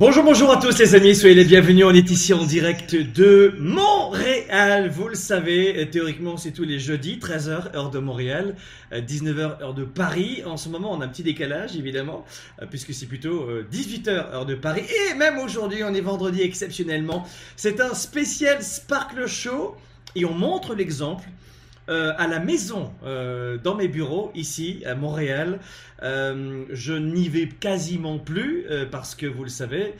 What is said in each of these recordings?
Bonjour, bonjour à tous les amis, soyez les bienvenus. On est ici en direct de Montréal. Vous le savez, théoriquement c'est tous les jeudis, 13h heure de Montréal, 19h heure de Paris. En ce moment on a un petit décalage évidemment, euh, puisque c'est plutôt 18h heure de Paris. Et même aujourd'hui, on est vendredi exceptionnellement. C'est un spécial Sparkle Show et on montre l'exemple euh, à la maison, euh, dans mes bureaux, ici, à Montréal. Euh, je n'y vais quasiment plus parce que, vous le savez,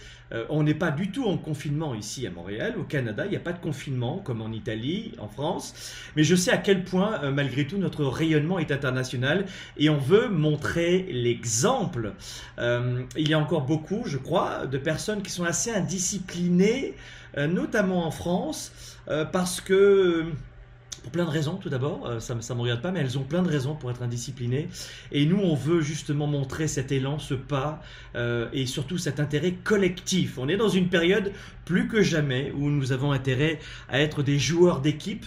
on n'est pas du tout en confinement ici à Montréal. Au Canada, il n'y a pas de confinement comme en Italie, en France. Mais je sais à quel point, malgré tout, notre rayonnement est international et on veut montrer l'exemple. il y a encore beaucoup, je crois, de personnes qui sont assez indisciplinées, notamment en France, parce que pour plein de raisons, tout d'abord. Euh, ça ne me regarde pas, mais elles ont plein de raisons pour être indisciplinées. Et nous, on veut justement montrer cet élan, ce pas, euh, et surtout cet intérêt collectif. On est dans une période plus que jamais où nous avons intérêt à être des joueurs d'équipe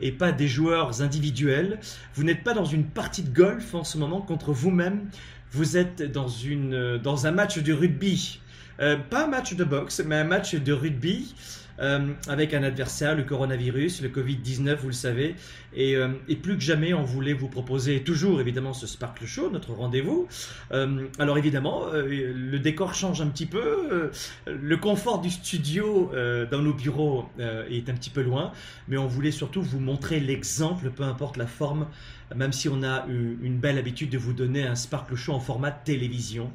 et pas des joueurs individuels. Vous n'êtes pas dans une partie de golf en ce moment contre vous-même. Vous êtes dans, une, dans un match de rugby. Euh, pas un match de boxe, mais un match de rugby euh, avec un adversaire, le coronavirus, le Covid-19, vous le savez. Euh, et, plus que jamais, on voulait vous proposer toujours évidemment ce Sparkle Show, notre rendez-vous. Euh, alors évidemment, le décor change un petit peu. le confort du studio dans nos bureaux est un petit peu loin, mais on voulait surtout vous montrer l'exemple, peu importe la forme même si on a une belle habitude de vous donner un Sparkle Show en format télévision,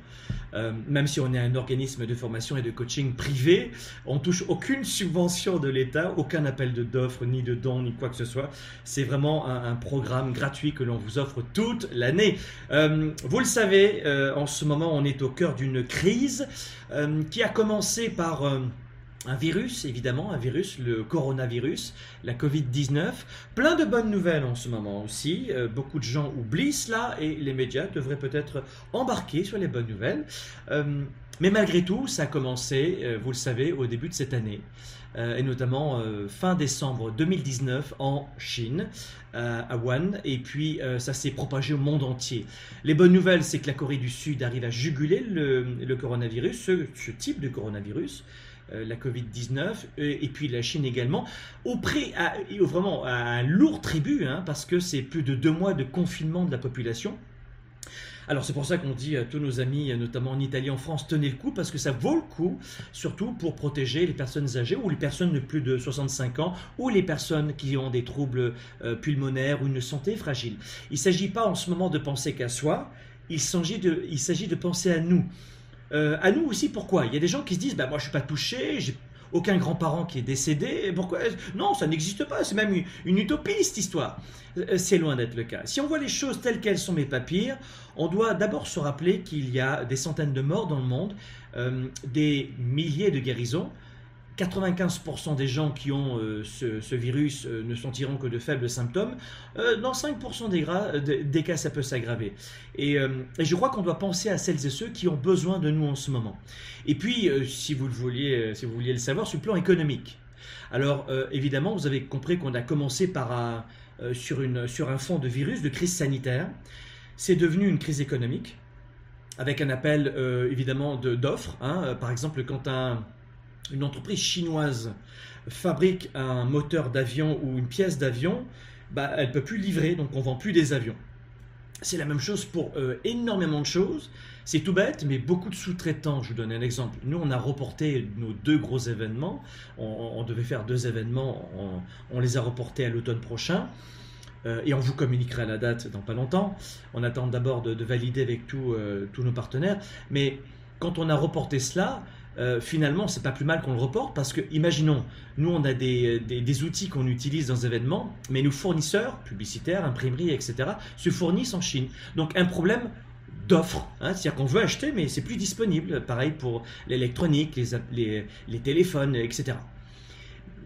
euh, même si on est un organisme de formation et de coaching privé, on touche aucune subvention de l'État, aucun appel de d'offres, ni de dons, ni quoi que ce soit. C'est vraiment un, programme gratuit que l'on vous offre toute l'année. Euh, vous le savez, euh, en ce moment, on est au cœur d'une crise qui a commencé par un virus, évidemment, un virus, le coronavirus, la Covid-19. Plein de bonnes nouvelles en ce moment aussi. Euh, beaucoup de gens oublient cela et les médias devraient peut-être embarquer sur les bonnes nouvelles. Euh, mais malgré tout, ça a commencé, euh, vous le savez, au début de cette année. et notamment fin décembre 2019 en Chine, à Wuhan, et puis ça s'est propagé au monde entier. Les bonnes nouvelles, c'est que la Corée du Sud arrive à juguler le, coronavirus, ce, type de coronavirus. Euh, la Covid-19 et, puis la Chine également, au prix, vraiment à un lourd tribut, hein, parce que c'est plus de deux mois de confinement de la population. Alors c'est pour ça qu'on dit à tous nos amis, notamment en Italie, en France, tenez le coup, parce que ça vaut le coup, surtout pour protéger les personnes âgées ou les personnes de plus de 65 ans ou les personnes qui ont des troubles euh, pulmonaires ou une santé fragile. Il ne s'agit pas en ce moment de penser qu'à soi, il s'agit de penser à nous. Euh, à nous aussi, pourquoi? Il y a des gens qui se disent, bah, moi je suis pas touché, j'ai aucun grand-parent qui est décédé, pourquoi? Non, ça n'existe pas, c'est même une, utopie cette histoire. Euh, c'est loin d'être le cas. Si on voit les choses telles qu'elles sont mes papiers, on doit d'abord se rappeler qu'il y a des centaines de morts dans le monde, euh, des milliers de guérisons, 95% des gens qui ont euh, ce, virus euh, ne sentiront que de faibles symptômes. Euh, dans 5% des, cas, ça peut s'aggraver. Et, je crois qu'on doit penser à celles et ceux qui ont besoin de nous en ce moment. Et puis, si, vous le vouliez, le savoir, sur le plan économique. Alors, évidemment, vous avez compris qu'on a commencé sur un fond de virus, de crise sanitaire. C'est devenu une crise économique, avec un appel, évidemment, d'offres. Hein. Par exemple, quand un une entreprise chinoise fabrique un moteur d'avion ou une pièce d'avion, bah, elle ne peut plus livrer, donc on vend plus des avions. C'est la même chose pour euh, énormément de choses. C'est tout bête, mais beaucoup de sous-traitants, je vous donne un exemple. Nous, on a reporté nos deux gros événements. On, devait faire deux événements, on, les a reportés à l'automne prochain. Euh, et on vous communiquera la date dans pas longtemps. On attend d'abord de, valider avec euh, tous nos partenaires. Mais quand on a reporté cela, euh, finalement, c'est pas plus mal qu'on le reporte parce que, imaginons, nous on a des, des, outils qu'on utilise dans les événements, mais nos fournisseurs, publicitaires, imprimeries, etc., se fournissent en Chine. Donc un problème d'offres, hein, c'est-à-dire qu'on veut acheter, mais c'est plus disponible. Pareil pour l'électronique, les, les, les téléphones, etc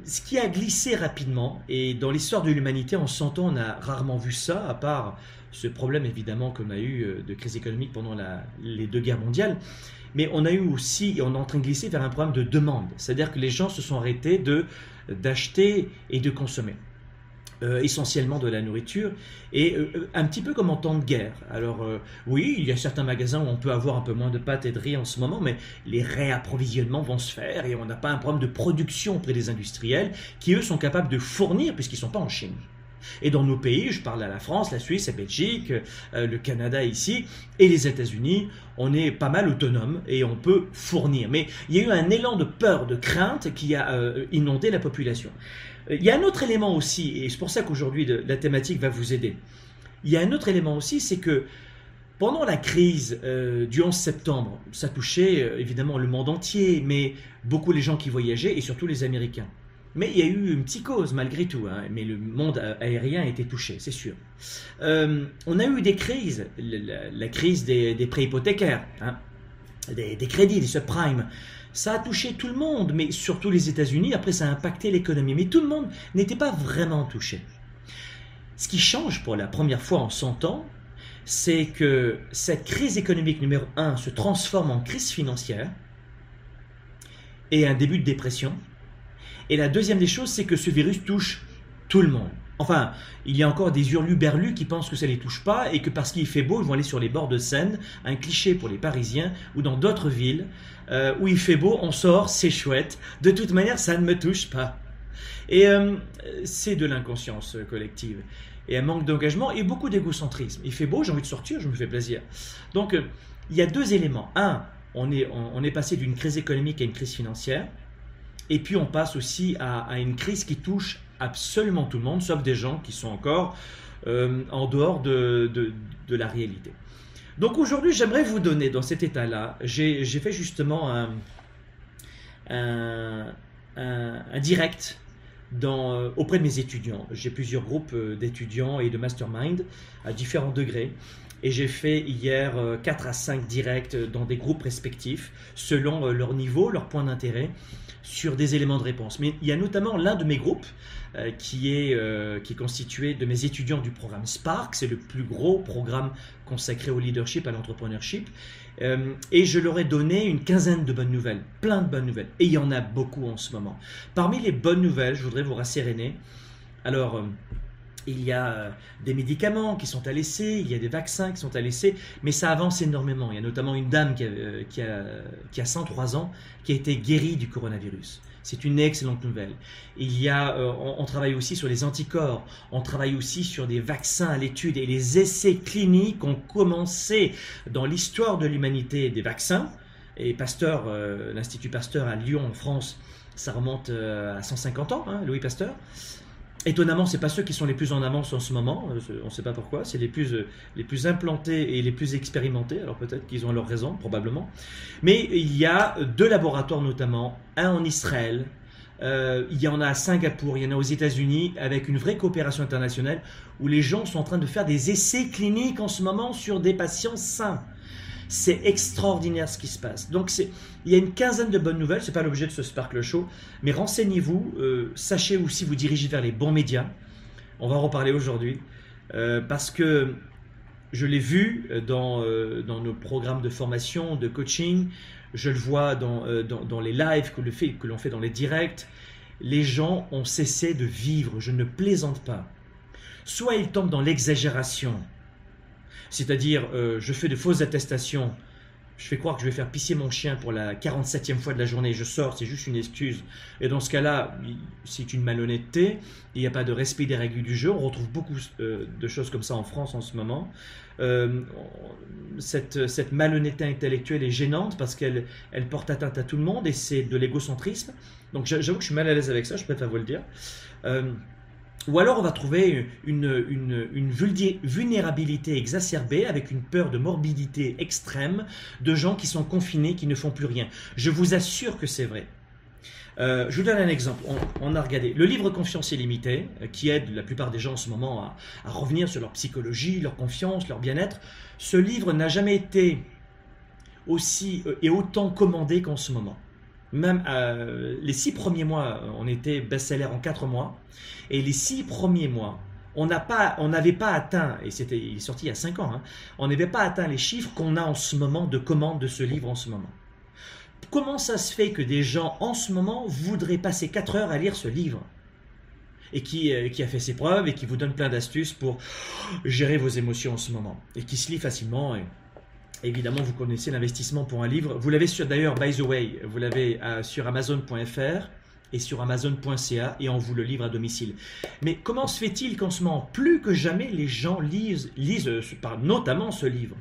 ce qui a glissé rapidement, et dans l'histoire de l'humanité, en 100 ans, on a rarement vu ça, à part ce problème évidemment qu'on a eu euh, de crise économique pendant les deux guerres mondiales, mais on a eu aussi, et on est en train de glisser vers un problème de demande. C'est-à-dire que les gens se sont arrêtés de, d'acheter et de consommer. Euh, essentiellement de la nourriture, et euh, un petit peu comme en temps de guerre. Alors euh, oui, il y a certains magasins où on peut avoir un peu moins de pâtes et de riz en ce moment, mais les réapprovisionnements vont se faire et on n'a pas un problème de production auprès des industriels qui, eux, sont capables de fournir puisqu'ils ne sont pas en Chine. Et dans nos pays, je parle à la France, la Suisse, la Belgique, euh, le Canada ici, et les États-Unis, on est pas mal autonome et on peut fournir. Mais il y a eu un élan de peur, de crainte qui a euh, inondé la population. Euh, il y a un autre élément aussi, et c'est pour ça qu'aujourd'hui la thématique va vous aider. Il y a un autre élément aussi, c'est que pendant la crise du 11 septembre, ça touchait évidemment le monde entier, mais beaucoup les gens qui voyageaient et surtout les Américains. Mais il y a eu une psychose malgré tout, hein. mais le monde aérien a été touché, c'est sûr. Euh, on a eu des crises, la, crise des, prêts hypothécaires, hein. des, crédits, des subprimes. Ça a touché tout le monde, mais surtout les États-Unis. Après, ça a impacté l'économie. Mais tout le monde n'était pas vraiment touché. Ce qui change pour la première fois en 100 ans, c'est que cette crise économique numéro 1 se transforme en crise financière et un début de dépression et la deuxième des choses, c'est que ce virus touche tout le monde. Enfin, il y a encore des hurluberlus qui pensent que ça ne les touche pas et que parce qu'il fait beau, ils vont aller sur les bords de Seine, un cliché pour les Parisiens, ou dans d'autres villes euh, où il fait beau, on sort, c'est chouette. De toute manière, ça ne me touche pas. Et euh, c'est de l'inconscience collective et un manque d'engagement et beaucoup d'égocentrisme. Il fait beau, j'ai envie de sortir, je me fais plaisir. Donc, euh, il y a deux éléments. Un, on est, on est passé d'une crise économique à une crise financière. Et puis on passe aussi à, une crise qui touche absolument tout le monde, sauf des gens qui sont encore euh, en dehors de, de, la réalité. Donc aujourd'hui, j'aimerais vous donner dans cet état-là, j'ai fait justement un, un, direct euh, auprès de mes étudiants. J'ai plusieurs groupes euh, d'étudiants et de mastermind à différents degrés. Et j'ai fait hier 4 à 5 directs dans des groupes respectifs, selon leur niveau, leur point d'intérêt sur des éléments de réponse. Mais il y a notamment l'un de mes groupes euh, qui, est, euh, constitué de mes étudiants du programme Spark. C'est le plus gros programme consacré au leadership, à l'entrepreneurship. Euh, et je leur ai donné une quinzaine de bonnes nouvelles, plein de bonnes nouvelles. Et il y en a beaucoup en ce moment. Parmi les bonnes nouvelles, je voudrais vous rasséréner. Alors, il y a euh, des médicaments qui sont à laisser, il y a des vaccins qui sont à laisser, mais ça avance énormément. Il y a notamment une dame qui a, euh, qui a, 103 ans qui a été guérie du coronavirus. C'est une excellente nouvelle. Il y a, euh, on, travaille aussi sur les anticorps, on travaille aussi sur des vaccins à l'étude et les essais cliniques ont commencé dans l'histoire de l'humanité des vaccins. Et Pasteur, l'Institut Pasteur à Lyon en France, ça remonte à 150 ans, hein, Louis Pasteur. Étonnamment, ce pas ceux qui sont les plus en avance en ce moment, euh, on ne sait pas pourquoi, c'est les plus, euh, les plus implantés et les plus expérimentés, alors peut-être qu'ils ont leur raison, probablement. Mais il y a deux laboratoires notamment, un en Israël, euh, il y en a à Singapour, il y en a aux États-Unis, avec une vraie coopération internationale, où les gens sont en train de faire des essais cliniques en ce moment sur des patients sains. C'est extraordinaire ce qui se passe. Donc il y a une quinzaine de bonnes nouvelles, ce n'est pas l'objet de ce Sparkle Show, mais renseignez-vous, euh, sachez aussi vous diriger vers les bons médias. On va en reparler aujourd'hui, euh, parce que je l'ai vu dans, euh, dans, nos programmes de formation, de coaching, je le vois dans, les lives que l'on fait dans les directs. Les gens ont cessé de vivre, je ne plaisante pas. Soit ils tombent dans l'exagération, c'est-à-dire, euh, je fais de fausses attestations je fais croire que je vais faire pisser mon chien pour la 47e fois de la journée, je sors, c'est juste une excuse. Et dans ce cas-là, c'est une malhonnêteté, il n'y a pas de respect des règles du jeu. On retrouve beaucoup euh, de choses comme ça en France en ce moment. Euh, cette, malhonnêteté intellectuelle est gênante parce qu'elle elle porte atteinte à tout le monde et c'est de l'égocentrisme. Donc j'avoue que je suis mal à l'aise avec ça, je préfère vous le dire. Ou alors on va trouver une, vulnérabilité exacerbée avec une peur de morbidité extrême de gens qui sont confinés, qui ne font plus rien. Je vous assure que c'est vrai. Euh, je vous donne un exemple. On, a regardé le livre Confiance illimitée, euh, qui aide la plupart des gens en ce moment à, à revenir sur leur psychologie, leur confiance, leur bien-être. Ce livre n'a jamais été aussi euh, et autant commandé qu'en ce moment. Même euh, les six premiers mois, on était best-seller en quatre mois. Et les six premiers mois, on n'avait pas atteint, et c'était, il est sorti il y a cinq ans, hein, on n'avait pas atteint les chiffres qu'on a en ce moment de commandes de ce livre en ce moment. Comment ça se fait que des gens en ce moment voudraient passer quatre heures à lire ce livre? Et qui, euh, qui, a fait ses preuves et qui vous donne plein d'astuces pour gérer vos émotions en ce moment et qui se lit facilement Évidemment, vous connaissez l'investissement pour un livre. Vous l'avez sur, d'ailleurs, by the way, vous l'avez euh, sur Amazon.fr et sur Amazon.ca et on vous le livre à domicile. Mais comment se fait-il qu'en ce moment, plus que jamais, les gens lisent, lisent euh, notamment ce livre,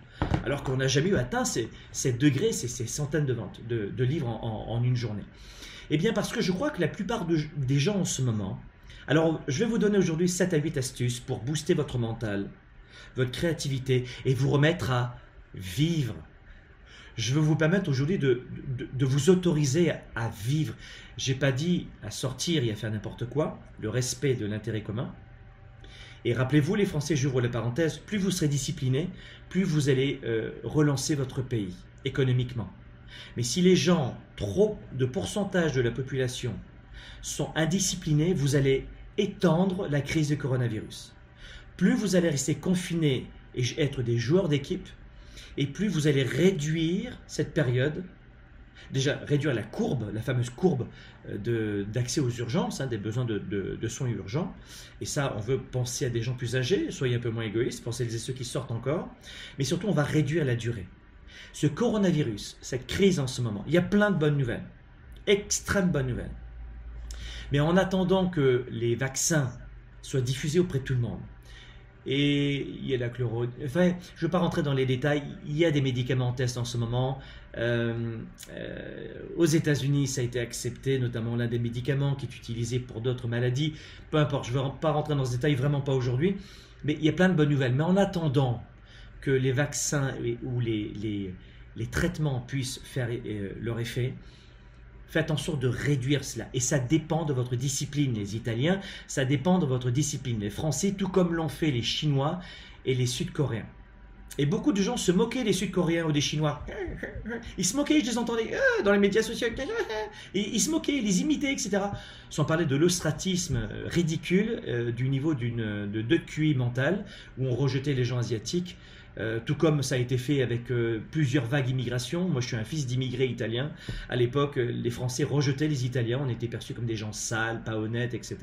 alors qu'on n'a jamais eu atteint ces, degrés, ces, centaines de ventes de, livres en, une journée? Eh bien, parce que je crois que la plupart des gens en ce moment, alors je vais vous donner aujourd'hui 7 à 8 astuces pour booster votre mental, votre créativité et vous remettre à vivre. Je veux vous permettre aujourd'hui de, vous autoriser à, vivre. J'ai pas dit à sortir et à faire n'importe quoi, le respect de l'intérêt commun. Et rappelez-vous, les Français, j'ouvre la parenthèse, plus vous serez disciplinés, plus vous allez euh, relancer votre pays économiquement. Mais si les gens, trop de pourcentage de la population, sont indisciplinés, vous allez étendre la crise du coronavirus. Plus vous allez rester confinés et être des joueurs d'équipe, et plus vous allez réduire cette période, déjà réduire la courbe, la fameuse courbe euh, d'accès aux urgences, hein, des besoins de, soins urgents. Et ça, on veut penser à des gens plus âgés, soyez un peu moins égoïstes, pensez à ceux qui sortent encore. Mais surtout, on va réduire la durée. Ce coronavirus, cette crise en ce moment, il y a plein de bonnes nouvelles, extrêmement bonnes nouvelles. Mais en attendant que les vaccins soient diffusés auprès de tout le monde, et il y a la chloro. Enfin, je ne veux pas rentrer dans les détails. Il y a des médicaments en test en ce moment. Euh, euh, aux États-Unis, ça a été accepté, notamment l'un des médicaments qui est utilisé pour d'autres maladies. Peu importe, je ne veux pas rentrer dans ce détail, vraiment pas aujourd'hui. Mais il y a plein de bonnes nouvelles. Mais en attendant que les vaccins ou les, les, les traitements puissent faire euh, leur effet, Faites en sorte de réduire cela. Et ça dépend de votre discipline, les Italiens, ça dépend de votre discipline. Les Français, tout comme l'ont fait les Chinois et les Sud-Coréens. Et beaucoup de gens se moquaient des Sud-Coréens ou des Chinois. Ils se moquaient, je les entendais euh, dans les médias sociaux. Ils se moquaient, ils les imitaient, etc. Sans parler de l'ostratisme euh, ridicule euh, du niveau de deux QI mental, où on rejetait les gens asiatiques. Euh, tout comme ça a été fait avec euh, plusieurs vagues d'immigration. Moi, je suis un fils d'immigrés italiens. À l'époque, euh, les Français rejetaient les Italiens. On était perçus comme des gens sales, pas honnêtes, etc.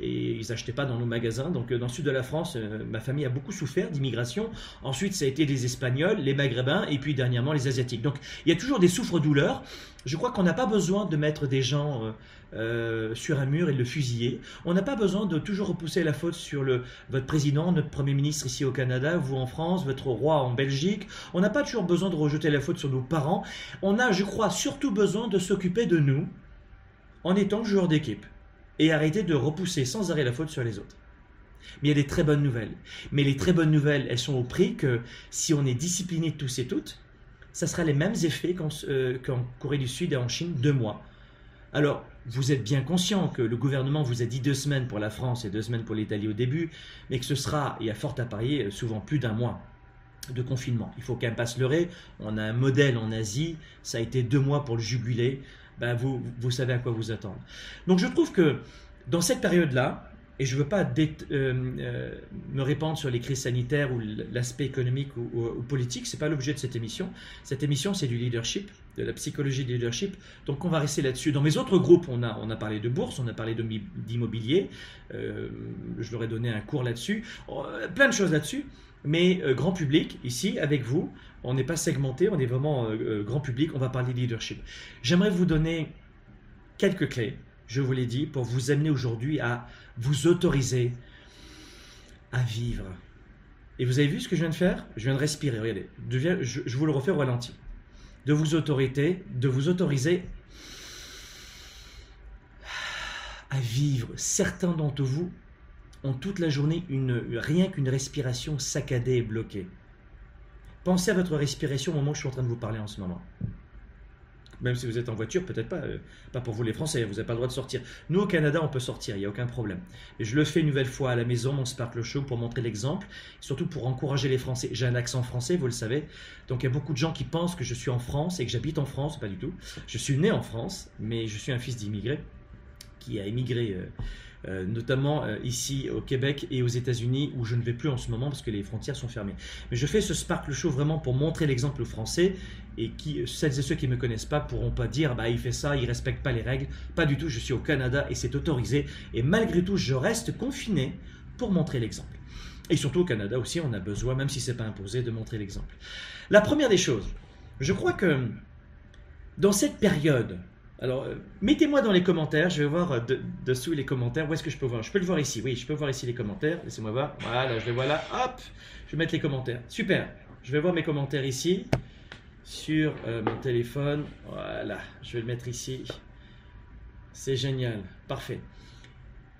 Et ils n'achetaient pas dans nos magasins. Donc, dans le sud de la France, ma famille a beaucoup souffert d'immigration. Ensuite, ça a été les Espagnols, les Maghrébins, et puis dernièrement les Asiatiques. Donc, il y a toujours des souffres-douleurs. Je crois qu'on n'a pas besoin de mettre des gens euh, sur un mur et le fusiller. On n'a pas besoin de toujours repousser la faute sur le, votre président, notre Premier ministre ici au Canada, vous en France, votre roi en Belgique. On n'a pas toujours besoin de rejeter la faute sur nos parents. On a, je crois, surtout besoin de s'occuper de nous en étant joueur d'équipe et arrêter de repousser sans arrêt la faute sur les autres. Mais il y a des très bonnes nouvelles. Mais les très bonnes nouvelles, elles sont au prix que si on est discipliné tous et toutes, ça sera les mêmes effets qu'en euh, Corée du Sud et en Chine, deux mois. Alors, vous êtes bien conscient que le gouvernement vous a dit deux semaines pour la France et deux semaines pour l'Italie au début, mais que ce sera, et à fort à parier, souvent plus d'un mois de confinement. Il faut quand même pas se leurrer. On a un modèle en Asie, ça a été deux mois pour le juguler. Ben vous, vous savez à quoi vous attendre. Donc je trouve que dans cette période-là, et je ne veux pas me répandre sur les crises sanitaires ou l'aspect économique ou, politique, ce n'est pas l'objet de cette émission. Cette émission, c'est du leadership, de la psychologie du leadership. Donc on va rester là-dessus. Dans mes autres groupes, on a, on a parlé de bourse, on a parlé d'immobilier, je leur ai donné un cours là-dessus, plein de choses là-dessus mais euh, grand public, ici, avec vous. On n'est pas segmenté, on est vraiment euh, euh, grand public, on va parler leadership. J'aimerais vous donner quelques clés, je vous l'ai dit, pour vous amener aujourd'hui à vous autoriser à vivre. Et vous avez vu ce que je viens de faire? Je viens de respirer, regardez. Je, vous le refais au ralenti. De vous autoriser, de vous autoriser à vivre. Certains d'entre vous ont toute la journée rien qu'une respiration saccadée et bloquée. Pensez à votre respiration au moment où je suis en train de vous parler en ce moment. Même si vous êtes en voiture, peut-être pas, euh, pas pour vous les Français, vous n'avez pas le droit de sortir. Nous au Canada, on peut sortir, il n'y a aucun problème. Et je le fais une nouvelle fois à la maison, mon Sparkle Show, pour montrer l'exemple, surtout pour encourager les Français. J'ai un accent français, vous le savez, donc il y a beaucoup de gens qui pensent que je suis en France et que j'habite en France, pas du tout. Je suis né en France, mais je suis un fils d'immigré qui a émigré. Euh, euh, notamment euh, ici au Québec et aux États-Unis où je ne vais plus en ce moment parce que les frontières sont fermées. Mais je fais ce Sparkle Show vraiment pour montrer l'exemple français et qui, celles et ceux qui ne me connaissent pas pourront pas dire bah il fait ça, il respecte pas les règles. Pas du tout, je suis au Canada et c'est autorisé et malgré tout je reste confiné pour montrer l'exemple. Et surtout au Canada aussi, on a besoin, même si c'est pas imposé, de montrer l'exemple. La première des choses, je crois que dans cette période alors, euh, mettez-moi dans les commentaires, je vais voir euh, dessous les commentaires. Où est-ce que je peux voir? Je peux le voir ici, oui, je peux voir ici les commentaires. Laissez-moi voir. Voilà, je les vois là. Hop, je vais mettre les commentaires. Super. Je vais voir mes commentaires ici, sur euh, mon téléphone. Voilà, je vais le mettre ici. C'est génial. Parfait.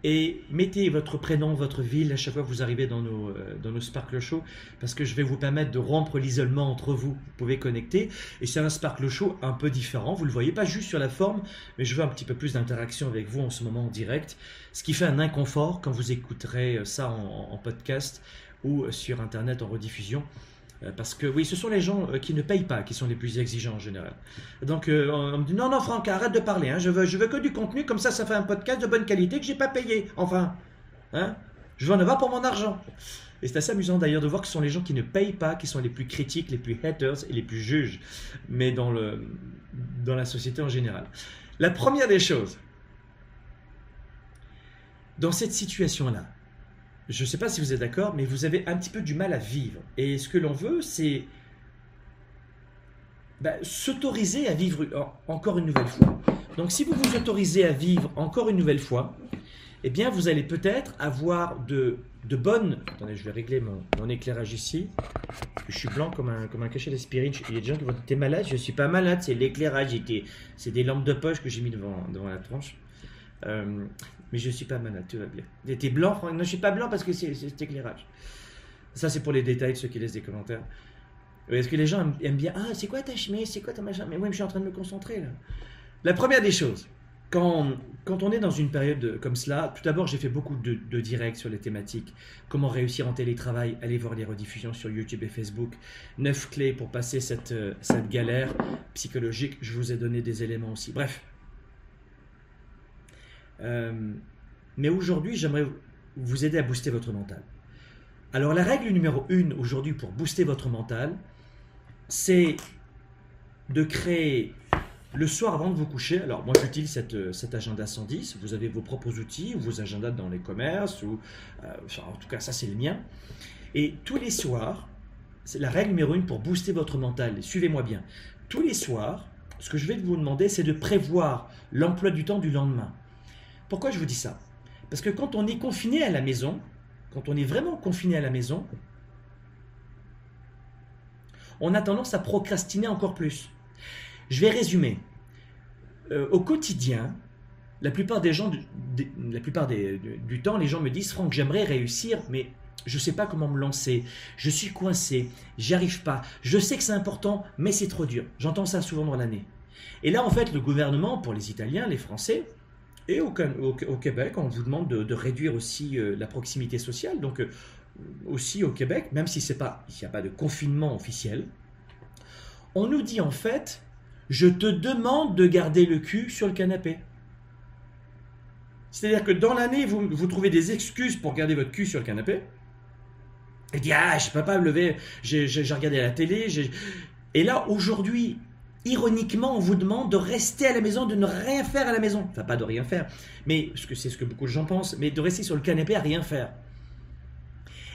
Et mettez votre prénom, votre ville à chaque fois que vous arrivez dans nos, euh, dans nos Sparkle Show, parce que je vais vous permettre de rompre l'isolement entre vous. Vous pouvez connecter. Et c'est un Sparkle Show un peu différent. Vous ne le voyez pas juste sur la forme, mais je veux un petit peu plus d'interaction avec vous en ce moment en direct. Ce qui fait un inconfort quand vous écouterez ça en podcast ou sur Internet en rediffusion. Euh, parce que oui, ce sont les gens euh, qui ne payent pas qui sont les plus exigeants en général. Donc euh, on me dit non, non, Franck, arrête de parler. Hein. je, veux, je veux que du contenu, comme ça, ça fait un podcast de bonne qualité que j'ai pas payé. Enfin, hein, je veux en avoir pour mon argent. Et c'est assez amusant d'ailleurs de voir que ce sont les gens qui ne payent pas qui sont les plus critiques, les plus haters et les plus juges, mais dans, le, dans la société en général. La première des choses, dans cette situation-là, je ne sais pas si vous êtes d'accord, mais vous avez un petit peu du mal à vivre. Et ce que l'on veut, c'est bah, s'autoriser à vivre encore une nouvelle fois. Donc si vous vous autorisez à vivre encore une nouvelle fois, eh bien vous allez peut-être avoir de, bonnes... Attendez, je vais régler mon, mon éclairage ici. Je suis blanc comme un, comme un cachet d'aspirine. Il y a des gens qui vont dire, t'es malade Je suis pas malade, c'est l'éclairage. C'est des lampes de poche que j'ai mis devant, devant la tranche. Euh, mais je ne suis pas malade, tout va bien. T'es blanc, Non, je suis pas blanc parce que c'est éclairage. Ça, c'est pour les détails de ceux qui laissent des commentaires. Est-ce que les gens aiment bien Ah, c'est quoi ta chemise? C'est quoi ta machin? Mais oui, je suis en train de me concentrer là. La première des choses, quand, quand on est dans une période comme cela, tout d'abord, j'ai fait beaucoup de, directs sur les thématiques. Comment réussir en télétravail Allez voir les rediffusions sur YouTube et Facebook. Neuf clés pour passer cette, cette galère psychologique. Je vous ai donné des éléments aussi. Bref, euh, mais aujourd'hui, j'aimerais vous aider à booster votre mental. Alors la règle numéro une aujourd'hui pour booster votre mental, c'est de créer le soir avant de vous coucher. Alors moi j'utilise cet agenda 110, vous avez vos propres outils, vos agendas dans les commerces, ou euh, en tout cas ça c'est le mien. Et tous les soirs, c'est la règle numéro une pour booster votre mental, suivez-moi bien. Tous les soirs, ce que je vais vous demander, c'est de prévoir l'emploi du temps du lendemain. Pourquoi je vous dis ça? Parce que quand on est confiné à la maison, quand on est vraiment confiné à la maison, on a tendance à procrastiner encore plus. Je vais résumer. Euh, au quotidien, la plupart des gens, la plupart du temps, les gens me disent Franck, j'aimerais réussir, mais je ne sais pas comment me lancer. Je suis coincé, j'y arrive pas. Je sais que c'est important, mais c'est trop dur. J'entends ça souvent dans l'année. Et là, en fait, le gouvernement, pour les Italiens, les Français, et au, Québec, on vous demande de, réduire aussi euh, la proximité sociale. Donc, euh, aussi au Québec, même si il n'y a pas de confinement officiel, on nous dit en fait, je te demande de garder le cul sur le canapé. C'est-à-dire que dans l'année, vous, trouvez des excuses pour garder votre cul sur le canapé. Et dit ah je peux pas me lever, j'ai regardé la télé, et là aujourd'hui ironiquement, on vous demande de rester à la maison, de ne rien faire à la maison. Enfin, pas de rien faire, mais ce que c'est ce que beaucoup de gens pensent, mais de rester sur le canapé à rien faire.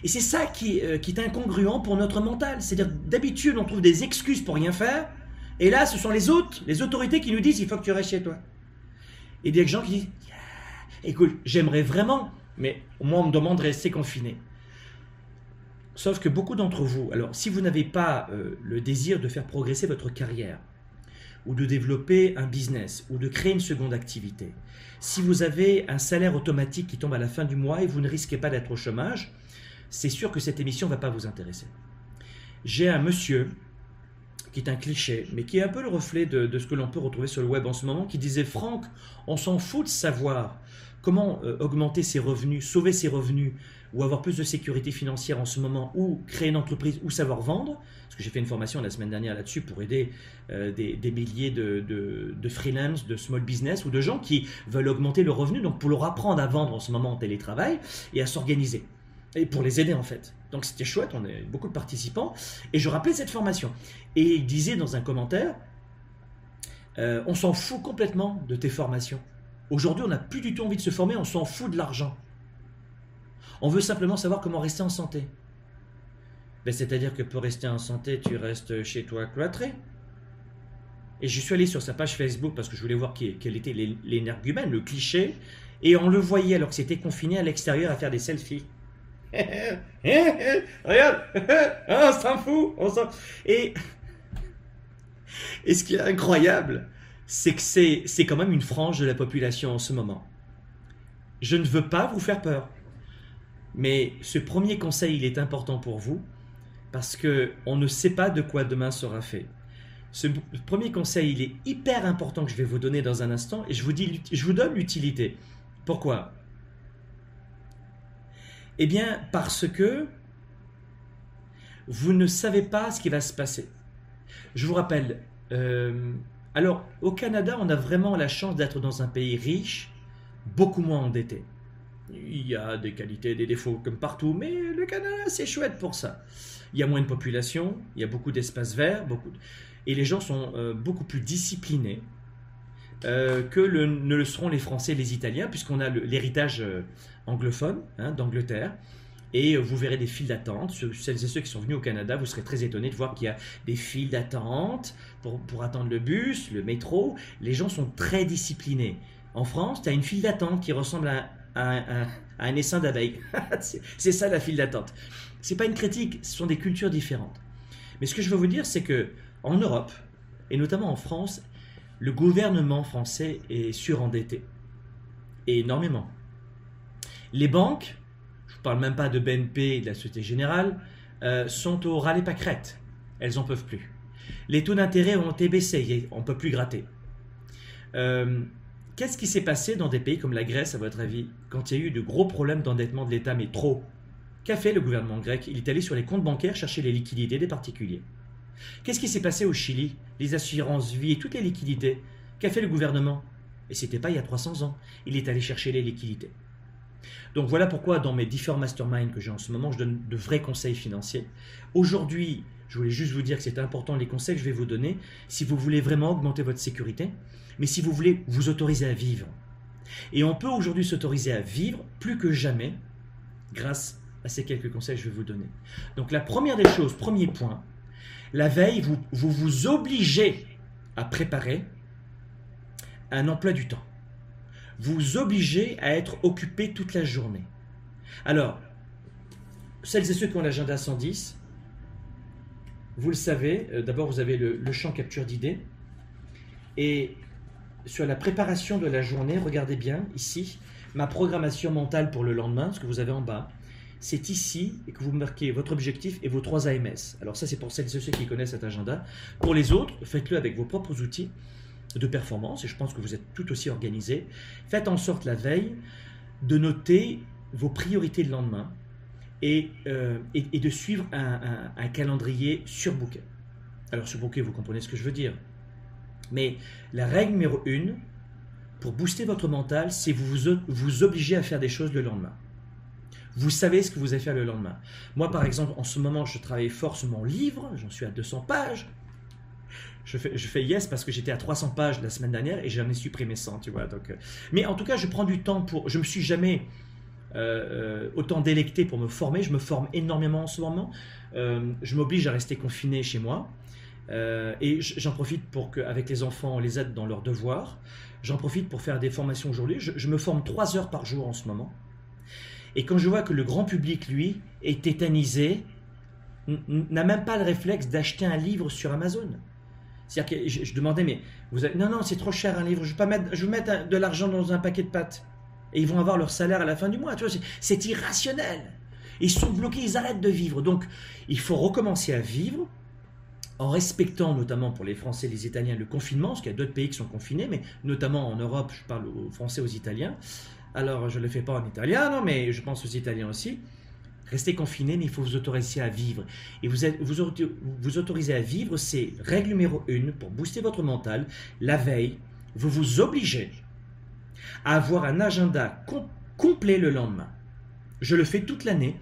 Et c'est ça qui, euh, qui, est incongruent pour notre mental. C'est-à-dire, d'habitude, on trouve des excuses pour rien faire, et là, ce sont les autres, les autorités qui nous disent il faut que tu restes chez toi. Et des gens qui disent écoute, j'aimerais vraiment, mais moi, on me demande de rester confiné. Sauf que beaucoup d'entre vous, alors si vous n'avez pas euh, le désir de faire progresser votre carrière, ou de développer un business, ou de créer une seconde activité, si vous avez un salaire automatique qui tombe à la fin du mois et vous ne risquez pas d'être au chômage, c'est sûr que cette émission ne va pas vous intéresser. J'ai un monsieur qui est un cliché, mais qui est un peu le reflet de, ce que l'on peut retrouver sur le web en ce moment, qui disait Franck, on s'en fout de savoir comment euh, augmenter ses revenus, sauver ses revenus, ou avoir plus de sécurité financière en ce moment, ou créer une entreprise, ou savoir vendre, parce que j'ai fait une formation la semaine dernière là-dessus pour aider euh, des, milliers de, de, freelance, de small business, ou de gens qui veulent augmenter leurs revenus, donc pour leur apprendre à vendre en ce moment en télétravail, et à s'organiser, et pour les aider en fait. Donc c'était chouette, on a beaucoup de participants, et je rappelais cette formation. Et il disait dans un commentaire, euh, on s'en fout complètement de tes formations. Aujourd'hui, on n'a plus du tout envie de se former, on s'en fout de l'argent. On veut simplement savoir comment rester en santé. Ben, C'est-à-dire que pour rester en santé, tu restes chez toi cloîtré. Et je suis allé sur sa page Facebook parce que je voulais voir quel était l'énergumène, le cliché. Et on le voyait alors que c'était confiné à l'extérieur à faire des selfies. Regarde, on s'en fout. On et, et ce qui est incroyable, c'est que c'est quand même une frange de la population en ce moment. Je ne veux pas vous faire peur. Mais ce premier conseil, il est important pour vous parce que on ne sait pas de quoi demain sera fait. Ce premier conseil, il est hyper important que je vais vous donner dans un instant et je vous, dis, je vous donne l'utilité. Pourquoi? Eh bien, parce que vous ne savez pas ce qui va se passer. Je vous rappelle, euh, alors, au Canada, on a vraiment la chance d'être dans un pays riche, beaucoup moins endetté. Il y a des qualités, des défauts comme partout, mais le Canada, c'est chouette pour ça. Il y a moins de population, il y a beaucoup d'espaces verts, beaucoup et les gens sont euh, beaucoup plus disciplinés euh, que ne le seront les Français et les Italiens, puisqu'on a l'héritage euh, anglophone hein, d'Angleterre. Et vous verrez des files d'attente. Celles et ceux qui sont venus au Canada, vous serez très étonnés de voir qu'il y a des files d'attente pour, pour, attendre le bus, le métro. Les gens sont très disciplinés. En France, tu as une file d'attente qui ressemble à, à, un essaim d'abeilles. c'est ça la file d'attente. C'est pas une critique, ce sont des cultures différentes. Mais ce que je veux vous dire, c'est que en Europe, et notamment en France, le gouvernement français est surendetté. Et énormément. Les banques parle même pas de BNP et de la Société Générale, euh, sont au râle pâquerette. Elles n'en peuvent plus. Les taux d'intérêt ont été baissés, on ne peut plus gratter. Euh, qu'est-ce qui s'est passé dans des pays comme la Grèce, à votre avis, quand il y a eu de gros problèmes d'endettement de l'État, mais trop Qu'a fait le gouvernement grec? Il est allé sur les comptes bancaires chercher les liquidités des particuliers. Qu'est-ce qui s'est passé au Chili? Les assurances vie et toutes les liquidités. Qu'a fait le gouvernement? Et c'était pas il y a 300 ans. Il est allé chercher les liquidités. Donc voilà pourquoi dans mes différents masterminds que j'ai en ce moment, je donne de vrais conseils financiers. Aujourd'hui, je voulais juste vous dire que c'est important les conseils que je vais vous donner si vous voulez vraiment augmenter votre sécurité, mais si vous voulez vous autoriser à vivre. Et on peut aujourd'hui s'autoriser à vivre plus que jamais grâce à ces quelques conseils que je vais vous donner. Donc la première des choses, premier point, la veille, vous vous, vous obligez à préparer un emploi du temps vous obligez à être occupé toute la journée. Alors, celles et ceux qui ont l'agenda 110, vous le savez, euh, d'abord vous avez le, champ capture d'idées. Et sur la préparation de la journée, regardez bien ici, ma programmation mentale pour le lendemain, ce que vous avez en bas, c'est ici que vous marquez votre objectif et vos trois AMS. Alors ça c'est pour celles et ceux qui connaissent cet agenda. Pour les autres, faites-le avec vos propres outils de performance, et je pense que vous êtes tout aussi organisé, faites en sorte la veille de noter vos priorités le lendemain et, euh, de suivre un, un, calendrier surbooké. Alors surbooké, vous comprenez ce que je veux dire. Mais la règle numéro une, pour booster votre mental, c'est vous vous, vous obliger à faire des choses le lendemain. Vous savez ce que vous allez faire le lendemain. Moi, par exemple, en ce moment, je travaille fort sur mon livre, j'en suis à 200 pages. Je fais, yes parce que j'étais à 300 pages la semaine dernière et j'en ai supprimé 100, tu vois. Donc, euh. mais en tout cas, je prends du temps pour. Je me suis jamais euh, autant délecté pour me former. Je me forme énormément en ce moment. Euh, je m'oblige à rester confiné chez moi. et j'en profite pour qu'avec les enfants, on les aide dans leurs devoirs. J'en profite pour faire des formations aujourd'hui. Je, je, me forme 3 heures par jour en ce moment. Et quand je vois que le grand public, lui, est tétanisé, n'a même pas le réflexe d'acheter un livre sur Amazon. C'est-à-dire que je, demandais, mais vous avez, non, non, c'est trop cher un livre, je vais pas mettre, je vais mettre de l'argent dans un paquet de pâtes. Et ils vont avoir leur salaire à la fin du mois. Tu vois, c'est irrationnel. Ils sont bloqués, ils arrêtent de vivre. Donc, il faut recommencer à vivre en respectant notamment pour les Français et les Italiens le confinement, parce qu'il y a d'autres pays qui sont confinés, mais notamment en Europe, je parle aux Français, aux Italiens. Alors, je ne le fais pas en italien, non, mais je pense aux Italiens aussi. Restez confinés, mais il faut vous autoriser à vivre. Et vous, vous, vous autorisez à vivre, c'est règle numéro une pour booster votre mental. La veille, vous vous obligez à avoir un agenda complet le lendemain. Je le fais toute l'année,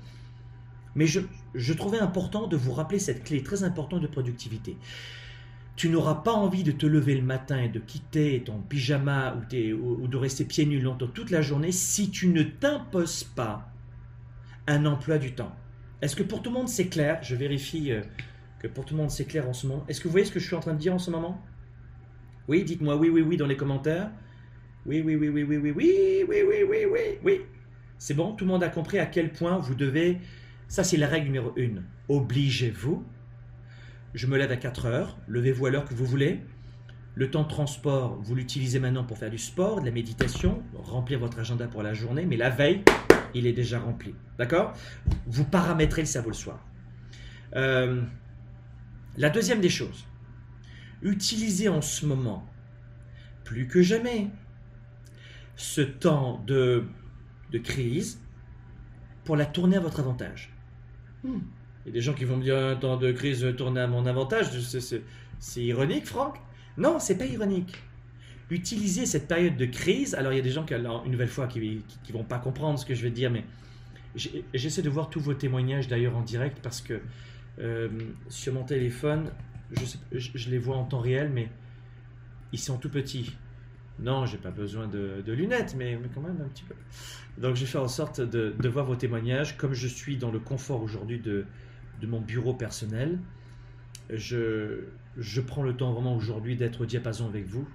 mais je, je trouvais important de vous rappeler cette clé très importante de productivité. Tu n'auras pas envie de te lever le matin et de quitter ton pyjama ou, de rester pieds nus longtemps toute la journée si tu ne t'imposes pas un emploi du temps. Est-ce que pour tout le monde c'est clair Je vérifie euh, que pour tout le monde c'est clair en ce moment. Est-ce que vous voyez ce que je suis en train de dire en ce moment Oui, dites-moi oui, oui, oui dans les commentaires. Oui, oui, oui, oui, oui, oui, oui, oui, oui, oui, oui, oui. C'est bon, tout le monde a compris à quel point vous devez. Ça, c'est la règle numéro une. Obligez-vous je me lève à 4 heures, levez-vous à l'heure que vous voulez. Le temps de transport, vous l'utilisez maintenant pour faire du sport, de la méditation, remplir votre agenda pour la journée, mais la veille, il est déjà rempli. D'accord? Vous paramétrez le cerveau le soir. Euh, la deuxième des choses, utilisez en ce moment, plus que jamais, ce temps de, de crise pour la tourner à votre avantage. Hmm. Il y a des gens qui vont me dire un temps de crise tourner à mon avantage. C'est ironique, Franck Non, c'est pas ironique. Utiliser cette période de crise. Alors, il y a des gens qui, une nouvelle fois, qui, ne vont pas comprendre ce que je vais dire, mais j'essaie de voir tous vos témoignages d'ailleurs en direct parce que euh, sur mon téléphone, je, les vois en temps réel, mais ils sont tout petits. Non, j'ai pas besoin de, lunettes, mais, quand même un petit peu. Donc, je vais faire en sorte de voir vos témoignages. Comme je suis dans le confort aujourd'hui de, de mon bureau personnel. Je, je prends le temps vraiment aujourd'hui d'être au diapason avec vous.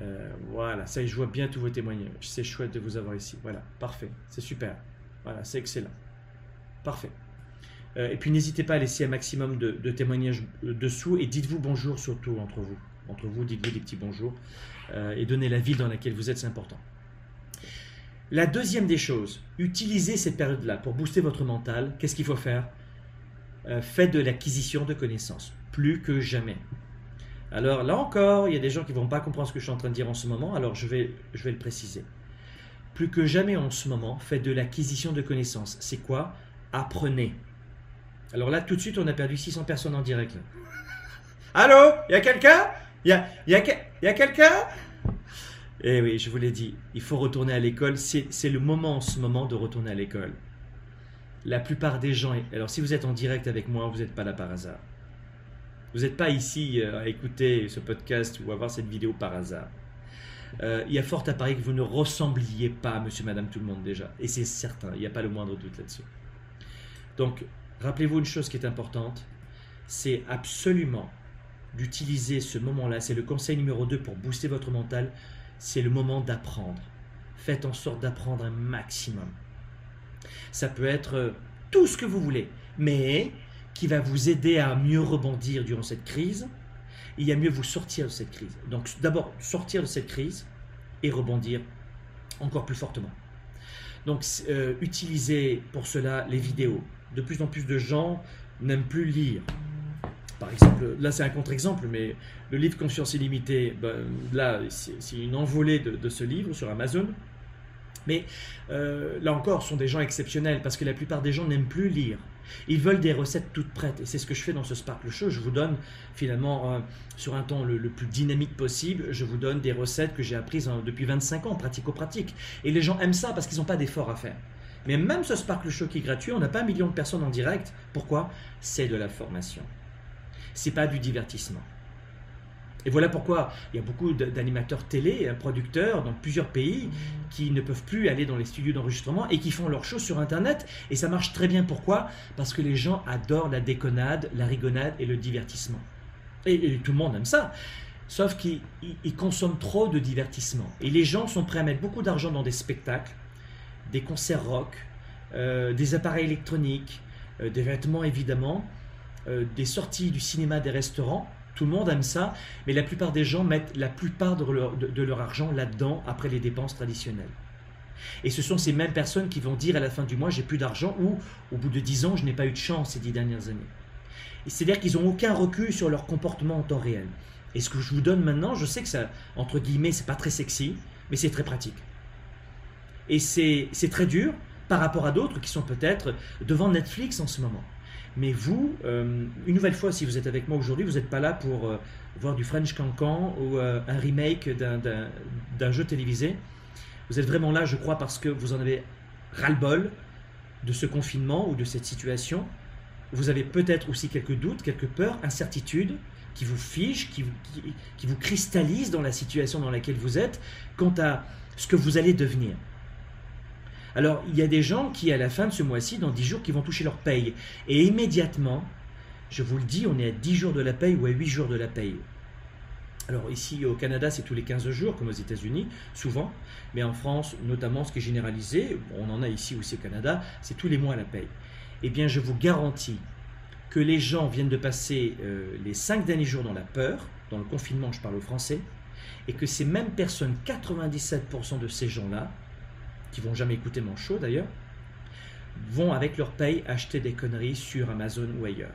Euh, voilà, ça y je vois bien tous vos témoignages. C'est chouette de vous avoir ici. Voilà, parfait, c'est super. Voilà, c'est excellent. Parfait. Euh, et puis n'hésitez pas à laisser un maximum de, témoignages euh, dessous et dites-vous bonjour surtout entre vous. Entre vous, dites-vous des petits bonjours et donnez la ville dans laquelle vous êtes, c'est important. La deuxième des choses, utilisez cette période-là pour booster votre mental. Qu'est-ce qu'il faut faire? Fait de l'acquisition de connaissances, plus que jamais. Alors là encore, il y a des gens qui ne vont pas comprendre ce que je suis en train de dire en ce moment, alors je vais, je vais le préciser. Plus que jamais en ce moment, faites de l'acquisition de connaissances. C'est quoi? Apprenez. Alors là, tout de suite, on a perdu 600 personnes en direct. Allô? Il y a quelqu'un? Il y a, y a, y a quelqu'un? Eh oui, je vous l'ai dit, il faut retourner à l'école. C'est le moment en ce moment de retourner à l'école la plupart des gens, alors si vous êtes en direct avec moi, vous n'êtes pas là par hasard. Vous n'êtes pas ici euh, à écouter ce podcast ou à voir cette vidéo par hasard. Euh, il y a fort à parier que vous ne ressembliez pas monsieur, madame, tout le monde déjà. Et c'est certain, il n'y a pas le moindre doute là-dessus. Donc, rappelez-vous une chose qui est importante, c'est absolument d'utiliser ce moment-là. C'est le conseil numéro 2 pour booster votre mental. C'est le moment d'apprendre. Faites en sorte d'apprendre un maximum. Ça peut être euh, tout ce que vous voulez, mais qui va vous aider à mieux rebondir durant cette crise et à mieux vous sortir de cette crise. Donc d'abord sortir de cette crise et rebondir encore plus fortement. Donc euh, utilisez pour cela les vidéos. De plus en plus de gens n'aiment plus lire. Par exemple, là c'est un contre-exemple, mais le livre Conscience illimitée, ben, là c'est une envolée de, ce livre sur Amazon. Mais euh, là encore, ce sont des gens exceptionnels parce que la plupart des gens n'aiment plus lire. Ils veulent des recettes toutes prêtes. Et c'est ce que je fais dans ce Sparkle Show. Je vous donne finalement, euh, sur un temps le, plus dynamique possible, je vous donne des recettes que j'ai apprises depuis 25 ans, pratico-pratique. Et les gens aiment ça parce qu'ils n'ont pas d'effort à faire. Mais même ce Sparkle Show qui est gratuit, on n'a pas un million de personnes en direct. Pourquoi? C'est de la formation. C'est pas du divertissement. Et voilà pourquoi il y a beaucoup d'animateurs télé, euh, producteurs dans plusieurs pays qui ne peuvent plus aller dans les studios d'enregistrement et qui font leurs shows sur Internet. Et ça marche très bien. Pourquoi? Parce que les gens adorent la déconnade, la rigonade et le divertissement. Et, tout le monde aime ça. Sauf qu'ils consomment trop de divertissement. Et les gens sont prêts à mettre beaucoup d'argent dans des spectacles, des concerts rock, euh, des appareils électroniques, euh, des vêtements évidemment, des sorties du cinéma, des restaurants tout le monde aime ça, mais la plupart des gens mettent la plupart de leur, argent là-dedans après les dépenses traditionnelles. Et ce sont ces mêmes personnes qui vont dire à la fin du mois j'ai plus d'argent ou au bout de dix ans je n'ai pas eu de chance ces dix dernières années. C'est-à-dire qu'ils n'ont aucun recul sur leur comportement en temps réel. Et ce que je vous donne maintenant, je sais que ça, entre guillemets, c'est pas très sexy, mais c'est très pratique. Et c'est très dur par rapport à d'autres qui sont peut-être devant Netflix en ce moment. Mais vous, euh, une nouvelle fois, si vous êtes avec moi aujourd'hui, vous n'êtes pas là pour euh, voir du French Cancan ou euh, un remake d'un jeu télévisé. Vous êtes vraiment là, je crois, parce que vous en avez ras-le-bol de ce confinement ou de cette situation. Vous avez peut-être aussi quelques doutes, quelques peurs, incertitudes qui vous fichent, qui, qui vous cristallisent dans la situation dans laquelle vous êtes quant à ce que vous allez devenir. Alors, il y a des gens qui, à la fin de ce mois-ci, dans 10 jours, qui vont toucher leur paye. Et immédiatement, je vous le dis, on est à 10 jours de la paye ou à 8 jours de la paye. Alors ici au Canada, c'est tous les 15 jours, comme aux États-Unis, souvent. Mais en France, notamment, ce qui est généralisé, on en a ici aussi au Canada, c'est tous les mois la paye. Eh bien, je vous garantis que les gens viennent de passer euh, les 5 derniers jours dans la peur, dans le confinement, je parle au français, et que ces mêmes personnes, 97% de ces gens-là, qui vont jamais écouter mon show d'ailleurs, vont avec leur paye acheter des conneries sur Amazon ou ailleurs.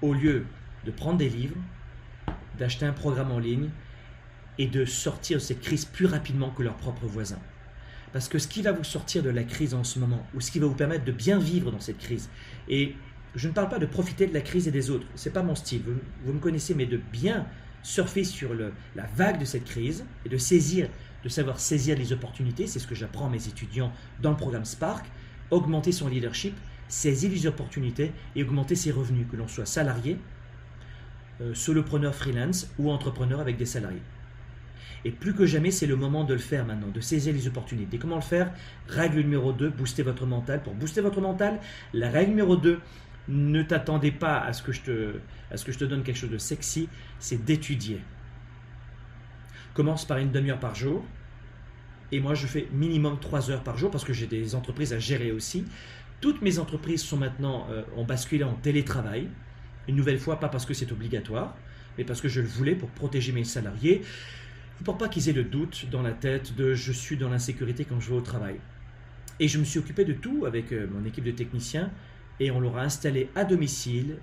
Au lieu de prendre des livres, d'acheter un programme en ligne et de sortir de cette crise plus rapidement que leurs propres voisins. Parce que ce qui va vous sortir de la crise en ce moment, ou ce qui va vous permettre de bien vivre dans cette crise, et je ne parle pas de profiter de la crise et des autres, c'est pas mon style, vous, me connaissez, mais de bien surfer sur la vague de cette crise et de saisir de savoir saisir les opportunités, c'est ce que j'apprends à mes étudiants dans le programme Spark, augmenter son leadership, saisir les opportunités et augmenter ses revenus, que l'on soit salarié, euh, solopreneur freelance ou entrepreneur avec des salariés. Et plus que jamais, c'est le moment de le faire maintenant, de saisir les opportunités. Comment le faire? Règle numéro 2, booster votre mental. Pour booster votre mental, la règle numéro 2, ne t'attendez pas à ce, que je te, à ce que je te donne quelque chose de sexy, c'est d'étudier commence par une demi-heure par jour. Et moi, je fais minimum trois heures par jour parce que j'ai des entreprises à gérer aussi. Toutes mes entreprises sont maintenant, euh, ont basculé en télétravail. Une nouvelle fois, pas parce que c'est obligatoire, mais parce que je le voulais pour protéger mes salariés, pour pas qu'ils aient le doute dans la tête de je suis dans l'insécurité quand je vais au travail. Et je me suis occupé de tout avec euh, mon équipe de techniciens et on leur a installé à domicile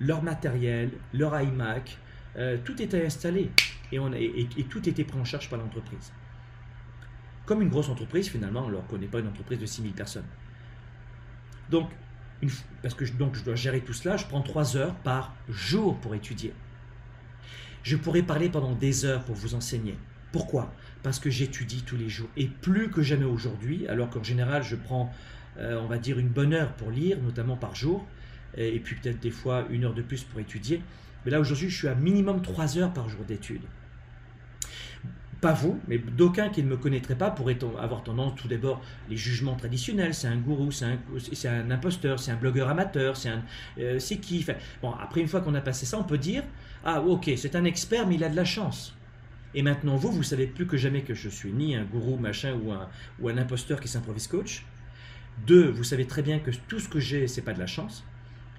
leur matériel, leur iMac, euh, tout était installé et, on, et, tout était pris en charge par l'entreprise. Comme une grosse entreprise, finalement, alors qu'on n'est pas une entreprise de 6000 personnes. Donc, parce que donc, je dois gérer tout cela, je prends 3 heures par jour pour étudier. Je pourrais parler pendant des heures pour vous enseigner. Pourquoi? Parce que j'étudie tous les jours. Et plus que jamais aujourd'hui, alors qu'en général, je prends, euh, on va dire, une bonne heure pour lire, notamment par jour, et puis peut-être des fois une heure de plus pour étudier. Mais là, aujourd'hui, je suis à minimum 3 heures par jour d'études. Pas vous, mais d'aucuns qui ne me connaîtraient pas pourraient avoir tendance, tout d'abord, les jugements traditionnels. C'est un gourou, c'est un, imposteur, c'est un blogueur amateur, c'est euh, qui Bon, après, une fois qu'on a passé ça, on peut dire Ah, ok, c'est un expert, mais il a de la chance. Et maintenant, vous, vous savez plus que jamais que je suis ni un gourou, machin, ou un, ou un imposteur qui s'improvise coach. Deux, vous savez très bien que tout ce que j'ai, c'est pas de la chance.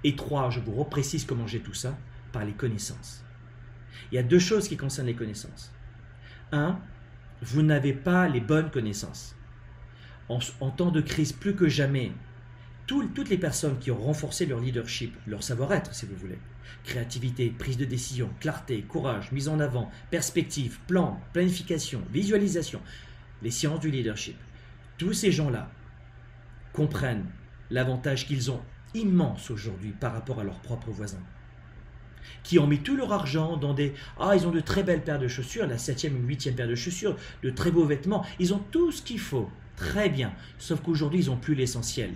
Et trois, je vous reprécise comment j'ai tout ça par les connaissances. Il y a deux choses qui concernent les connaissances. Un, vous n'avez pas les bonnes connaissances. En, temps de crise, plus que jamais, toutes les personnes qui ont renforcé leur leadership, leur savoir-être, si vous voulez, créativité, prise de décision, clarté, courage, mise en avant, perspective, plan, planification, visualisation, les sciences du leadership, tous ces gens-là comprennent l'avantage qu'ils ont immense aujourd'hui par rapport à leurs propres voisins qui ont mis tout leur argent dans des... Ah, ils ont de très belles paires de chaussures, la septième ou huitième paire de chaussures, de très beaux vêtements, ils ont tout ce qu'il faut, très bien, sauf qu'aujourd'hui, ils n'ont plus l'essentiel,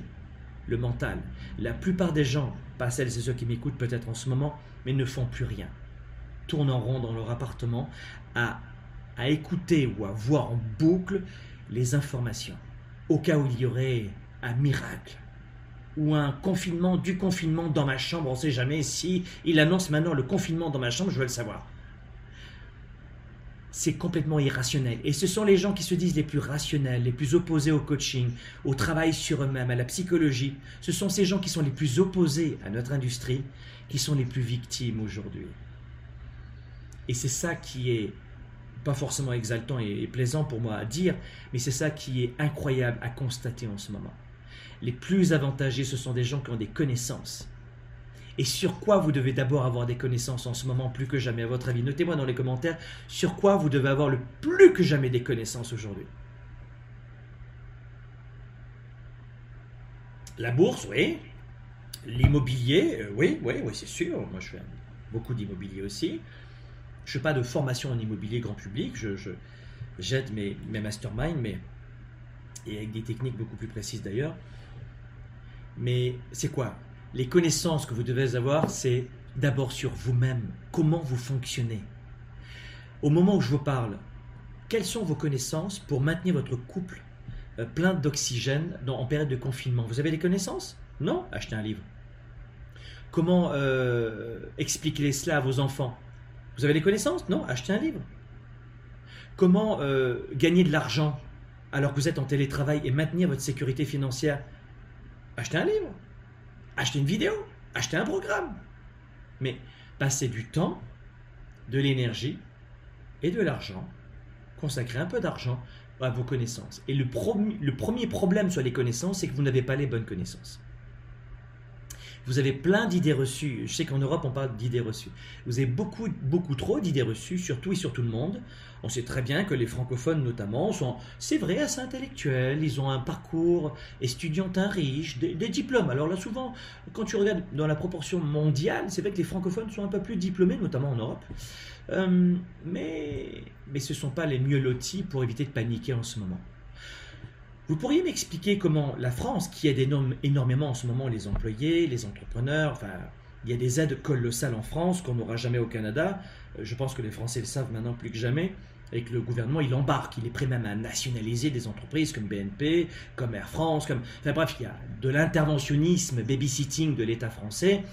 le mental. La plupart des gens, pas celles et ceux qui m'écoutent peut-être en ce moment, mais ne font plus rien. Tournent en rond dans leur appartement à, à écouter ou à voir en boucle les informations, au cas où il y aurait un miracle ou un confinement du confinement dans ma chambre, on ne sait jamais si il annonce maintenant le confinement dans ma chambre, je veux le savoir. C'est complètement irrationnel. Et ce sont les gens qui se disent les plus rationnels, les plus opposés au coaching, au travail sur eux-mêmes, à la psychologie. Ce sont ces gens qui sont les plus opposés à notre industrie, qui sont les plus victimes aujourd'hui. Et c'est ça qui est pas forcément exaltant et plaisant pour moi à dire, mais c'est ça qui est incroyable à constater en ce moment les plus avantagés, ce sont des gens qui ont des connaissances. Et sur quoi vous devez d'abord avoir des connaissances en ce moment plus que jamais, à votre avis? Notez-moi dans les commentaires sur quoi vous devez avoir le plus que jamais des connaissances aujourd'hui. La bourse, oui. L'immobilier, euh, oui, oui, oui, c'est sûr. Moi, je fais beaucoup d'immobilier aussi. Je ne fais pas de formation en immobilier grand public. Je, j'aide mes, mes masterminds, mais et avec des techniques beaucoup plus précises d'ailleurs. Mais c'est quoi? Les connaissances que vous devez avoir, c'est d'abord sur vous-même, comment vous fonctionnez? Au moment où je vous parle, quelles sont vos connaissances pour maintenir votre couple euh, plein d'oxygène en période de confinement? Vous avez des connaissances? Non? Achetez un livre. Comment euh, expliquer cela à vos enfants? Vous avez des connaissances? Non? Achetez un livre. Comment euh, gagner de l'argent alors que vous êtes en télétravail et maintenir votre sécurité financière Achetez un livre, achetez une vidéo, achetez un programme. Mais passez du temps, de l'énergie et de l'argent, consacrez un peu d'argent à vos connaissances. Et le, le premier problème sur les connaissances, c'est que vous n'avez pas les bonnes connaissances. Vous avez plein d'idées reçues. Je sais qu'en Europe, on parle d'idées reçues. Vous avez beaucoup, beaucoup trop d'idées reçues sur tout et sur tout le monde. On sait très bien que les francophones, notamment, sont, c'est vrai, assez intellectuels. Ils ont un parcours étudiantin riche, des, diplômes. Alors là, souvent, quand tu regardes dans la proportion mondiale, c'est vrai que les francophones sont un peu plus diplômés, notamment en Europe. Euh, mais, mais ce ne sont pas les mieux lotis pour éviter de paniquer en ce moment. Vous pourriez m'expliquer comment la France, qui aide énormément en ce moment les employés, les entrepreneurs, enfin, il y a des aides colossales en France qu'on n'aura jamais au Canada. Euh, je pense que les Français le savent maintenant plus que jamais. Et que le gouvernement, il embarque, il est prêt même à nationaliser des entreprises comme BNP, comme Air France, comme... Enfin bref, il y a de l'interventionnisme babysitting de l'État français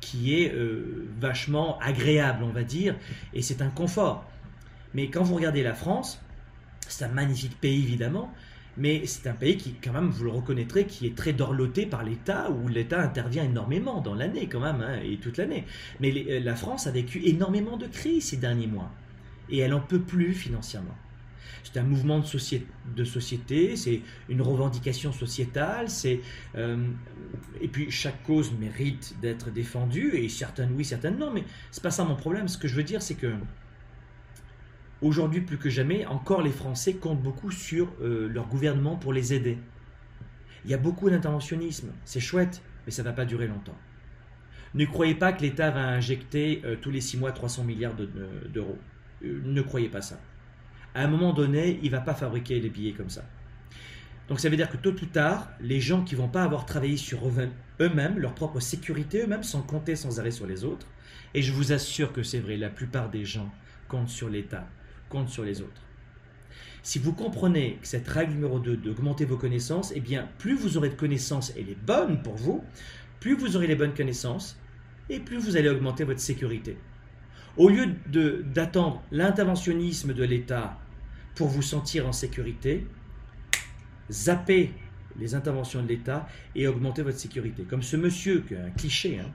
qui est euh, vachement agréable, on va dire, et c'est un confort. Mais quand vous regardez la France, c'est un magnifique pays évidemment, mais c'est un pays qui, quand même, vous le reconnaîtrez, qui est très dorloté par l'État, où l'État intervient énormément dans l'année, quand même, hein, et toute l'année. Mais euh, la France a vécu énormément de crises ces derniers mois, et elle n'en peut plus financièrement. C'est un mouvement de, société, de société c'est une revendication sociétale, c'est euh, et puis chaque cause mérite d'être défendue, et certaines oui, certaines non, mais c'est pas ça mon problème. Ce que je veux dire, c'est que Aujourd'hui, plus que jamais, encore les Français comptent beaucoup sur euh, leur gouvernement pour les aider. Il y a beaucoup d'interventionnisme, c'est chouette, mais ça ne va pas durer longtemps. Ne croyez pas que l'État va injecter euh, tous les six mois 300 milliards d'euros. Euh, ne croyez pas ça. À un moment donné, il ne va pas fabriquer les billets comme ça. Donc ça veut dire que tôt ou tard, les gens qui vont pas avoir travaillé sur eux-mêmes, leur propre sécurité eux-mêmes, sans compter sans arrêt sur les autres, et je vous assure que c'est vrai, la plupart des gens comptent sur l'État compte sur les autres. Si vous comprenez cette règle numéro 2 d'augmenter vos connaissances, eh bien, plus vous aurez de connaissances et les bonnes pour vous, plus vous aurez les bonnes connaissances et plus vous allez augmenter votre sécurité. Au lieu d'attendre l'interventionnisme de l'État pour vous sentir en sécurité, zappez les interventions de l'État et augmentez votre sécurité. Comme ce monsieur, un cliché, hein,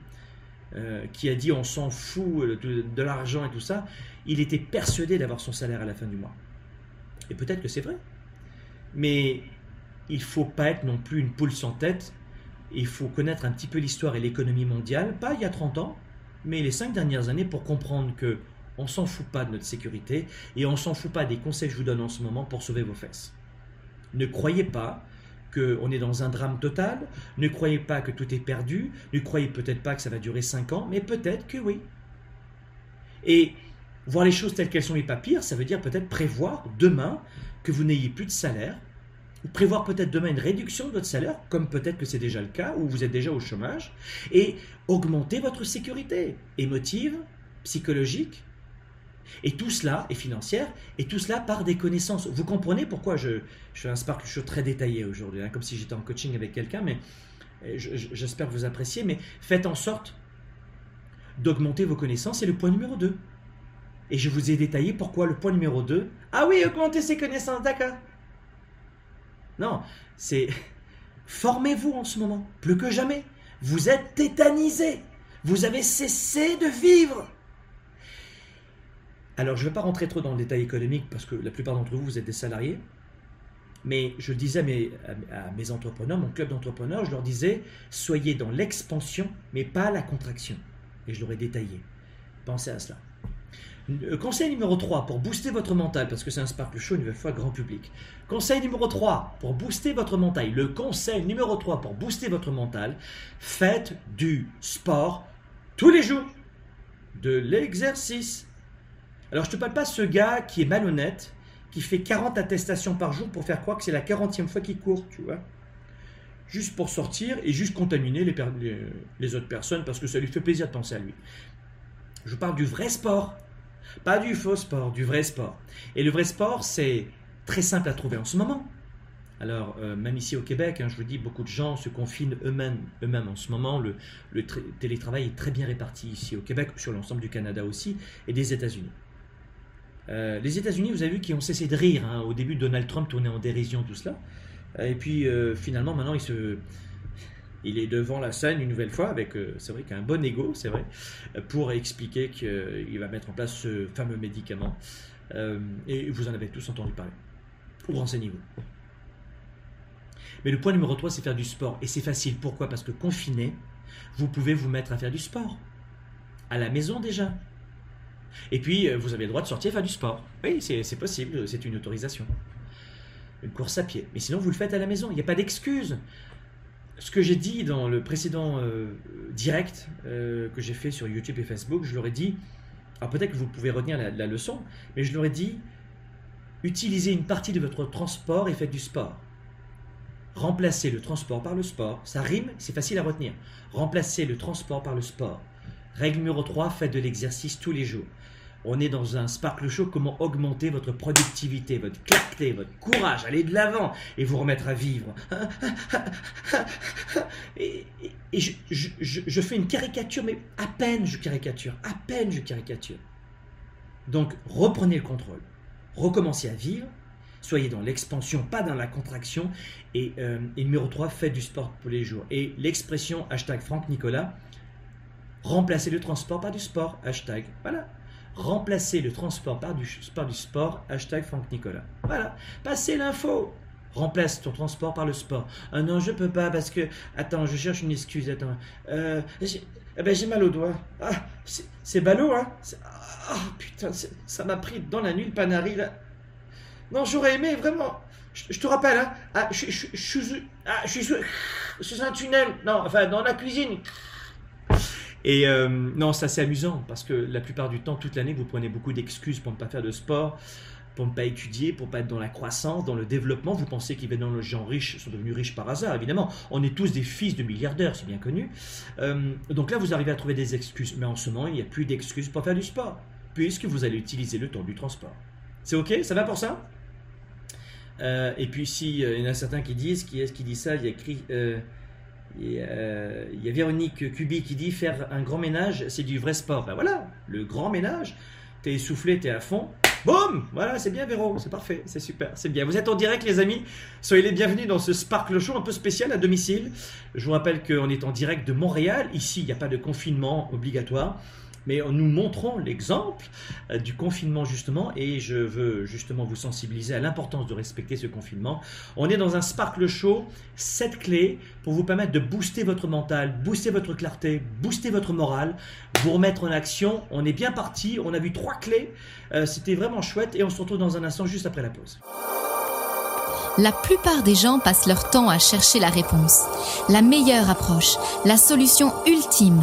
euh, qui a dit on s'en fout de, l'argent et tout ça, il était persuadé d'avoir son salaire à la fin du mois. Et peut-être que c'est vrai. Mais il faut pas être non plus une poule sans tête. Il faut connaître un petit peu l'histoire et l'économie mondiale, pas il y a 30 ans, mais les 5 dernières années pour comprendre que on s'en fout pas de notre sécurité et on s'en fout pas des conseils que je vous donne en ce moment pour sauver vos fesses. Ne croyez pas qu'on est dans un drame total, ne croyez pas que tout est perdu, ne croyez peut-être pas que ça va durer 5 ans, mais peut-être que oui. Et voir les choses telles qu'elles sont et pas pire, ça veut dire peut-être prévoir demain que vous n'ayez plus de salaire, ou prévoir peut-être demain une réduction de votre salaire, comme peut-être que c'est déjà le cas, ou vous êtes déjà au chômage, et augmenter votre sécurité émotive, psychologique, et tout cela est financière, et tout cela par des connaissances. Vous comprenez pourquoi je, fais un spark show très détaillé aujourd'hui, hein, comme si j'étais en coaching avec quelqu'un, mais euh, j'espère que vous appréciez, mais faites en sorte d'augmenter vos connaissances, c'est le point numéro 2. Et je vous ai détaillé pourquoi le point numéro 2. Ah oui, augmenter ses connaissances, d'accord. Non, c'est formez-vous en ce moment, plus que jamais. Vous êtes tétanisé. Vous avez cessé de vivre. Alors, je ne vais pas rentrer trop dans le détail économique parce que la plupart d'entre vous, vous êtes des salariés. Mais je disais à mes, entrepreneurs, mon club d'entrepreneurs, je leur disais, soyez dans l'expansion, mais pas la contraction. Et je leur ai détaillé. Pensez à cela. Euh, conseil numéro 3 pour booster votre mental, parce que c'est un Sparkle Show une fois grand public. Conseil numéro 3 pour booster votre mental. Le conseil numéro 3 pour booster votre mental, faites du sport tous les jours. De l'exercice. Alors je te parle pas de ce gars qui est malhonnête, qui fait 40 attestations par jour pour faire croire que c'est la 40e fois qu'il court, tu vois. Juste pour sortir et juste contaminer les, autres personnes parce que ça lui fait plaisir de penser à lui. Je parle du vrai sport. Pas du faux sport, du vrai sport. Et le vrai sport, c'est très simple à trouver en ce moment. Alors, euh, même ici au Québec, hein, je vous dis, beaucoup de gens se confinent eux-mêmes eux en ce moment. Le, télétravail est très bien réparti ici au Québec, sur l'ensemble du Canada aussi, et des États-Unis. Euh, les États-Unis, vous avez vu, qui ont cessé de rire. Hein. Au début, Donald Trump tournait en dérision tout cela. Et puis, euh, finalement, maintenant, il se, il est devant la scène une nouvelle fois avec, euh, c'est vrai, qu'un bon ego, c'est vrai, pour expliquer qu'il va mettre en place ce fameux médicament. Euh, et vous en avez tous entendu parler. Ou renseignez-vous. Mais le point numéro 3, c'est faire du sport. Et c'est facile. Pourquoi? Parce que confiné, vous pouvez vous mettre à faire du sport. À la maison déjà. Et puis, euh, vous avez le droit de sortir faire du sport. Oui, c'est possible, c'est une autorisation. Une course à pied. Mais sinon, vous le faites à la maison. Il n'y a pas d'excuse ce que j'ai dit dans le précédent euh, direct euh, que j'ai fait sur YouTube et Facebook, je leur ai dit, alors peut-être que vous pouvez retenir la, leçon, mais je leur ai dit, utilisez une partie de votre transport et faites du sport. Remplacez le transport par le sport. Ça rime, c'est facile à retenir. Remplacez le transport par le sport. Règle numéro 3, faites de l'exercice tous les jours. On est dans un Sparkle Show, comment augmenter votre productivité, votre clarté, votre courage, aller de l'avant et vous remettre à vivre. Et, je, fais une caricature, mais à peine je caricature, à peine je caricature. Donc reprenez le contrôle, recommencez à vivre, soyez dans l'expansion, pas dans la contraction. Et, euh, et numéro 3, faites du sport tous les jours. Et l'expression hashtag Franck Nicolas, remplacez le transport par du sport, hashtag. Voilà remplacer le transport par du, sport, hashtag Franck Nicolas. Voilà, passez l'info. Remplace ton transport par le sport. Ah non, je peux pas parce que. Attends, je cherche une excuse. Attends. Euh, j'ai eh ben, mal au doigt. Ah, c'est ballot, hein Ah, putain, ça m'a pris dans la nuit le panari, là. Non, j'aurais aimé, vraiment. Je, te rappelle, hein. Ah, je, je, je, ah, je suis sous un tunnel. Non, enfin, dans la cuisine. Et euh, non, c'est amusant parce que la plupart du temps, toute l'année, vous prenez beaucoup d'excuses pour ne pas faire de sport, pour ne pas étudier, pour ne pas être dans la croissance, dans le développement. Vous pensez qu'évidemment les gens riches sont devenus riches par hasard, évidemment. On est tous des fils de milliardaires, c'est bien connu. Euh, donc là, vous arrivez à trouver des excuses. Mais en ce moment, il n'y a plus d'excuses pour faire du sport, puisque vous allez utiliser le temps du transport. C'est OK? Ça va pour ça? Euh, Et puis, s'il il y en a certains qui disent, qui est-ce qui dit ça? Il y a écrit. Euh, il y a Véronique Cubi qui dit faire un grand ménage, c'est du vrai sport. Ben voilà, le grand ménage. T'es essoufflé, t'es à fond. Boum Voilà, c'est bien Véro, c'est parfait, c'est super, c'est bien. Vous êtes en direct les amis, soyez les bienvenus dans ce Sparkle Show un peu spécial à domicile. Je vous rappelle qu'on est en direct de Montréal, ici il n'y a pas de confinement obligatoire mais nous montrons l'exemple euh, du confinement justement et je veux justement vous sensibiliser à l'importance de respecter ce confinement. On est dans un Sparkle Show, 7 clés pour vous permettre de booster votre mental, booster votre clarté, booster votre morale, vous remettre en action. On est bien parti, on a vu trois clés, euh, c'était vraiment chouette et on se retrouve dans un instant juste après la pause. La plupart des gens passent leur temps à chercher la réponse, la meilleure approche, la solution ultime,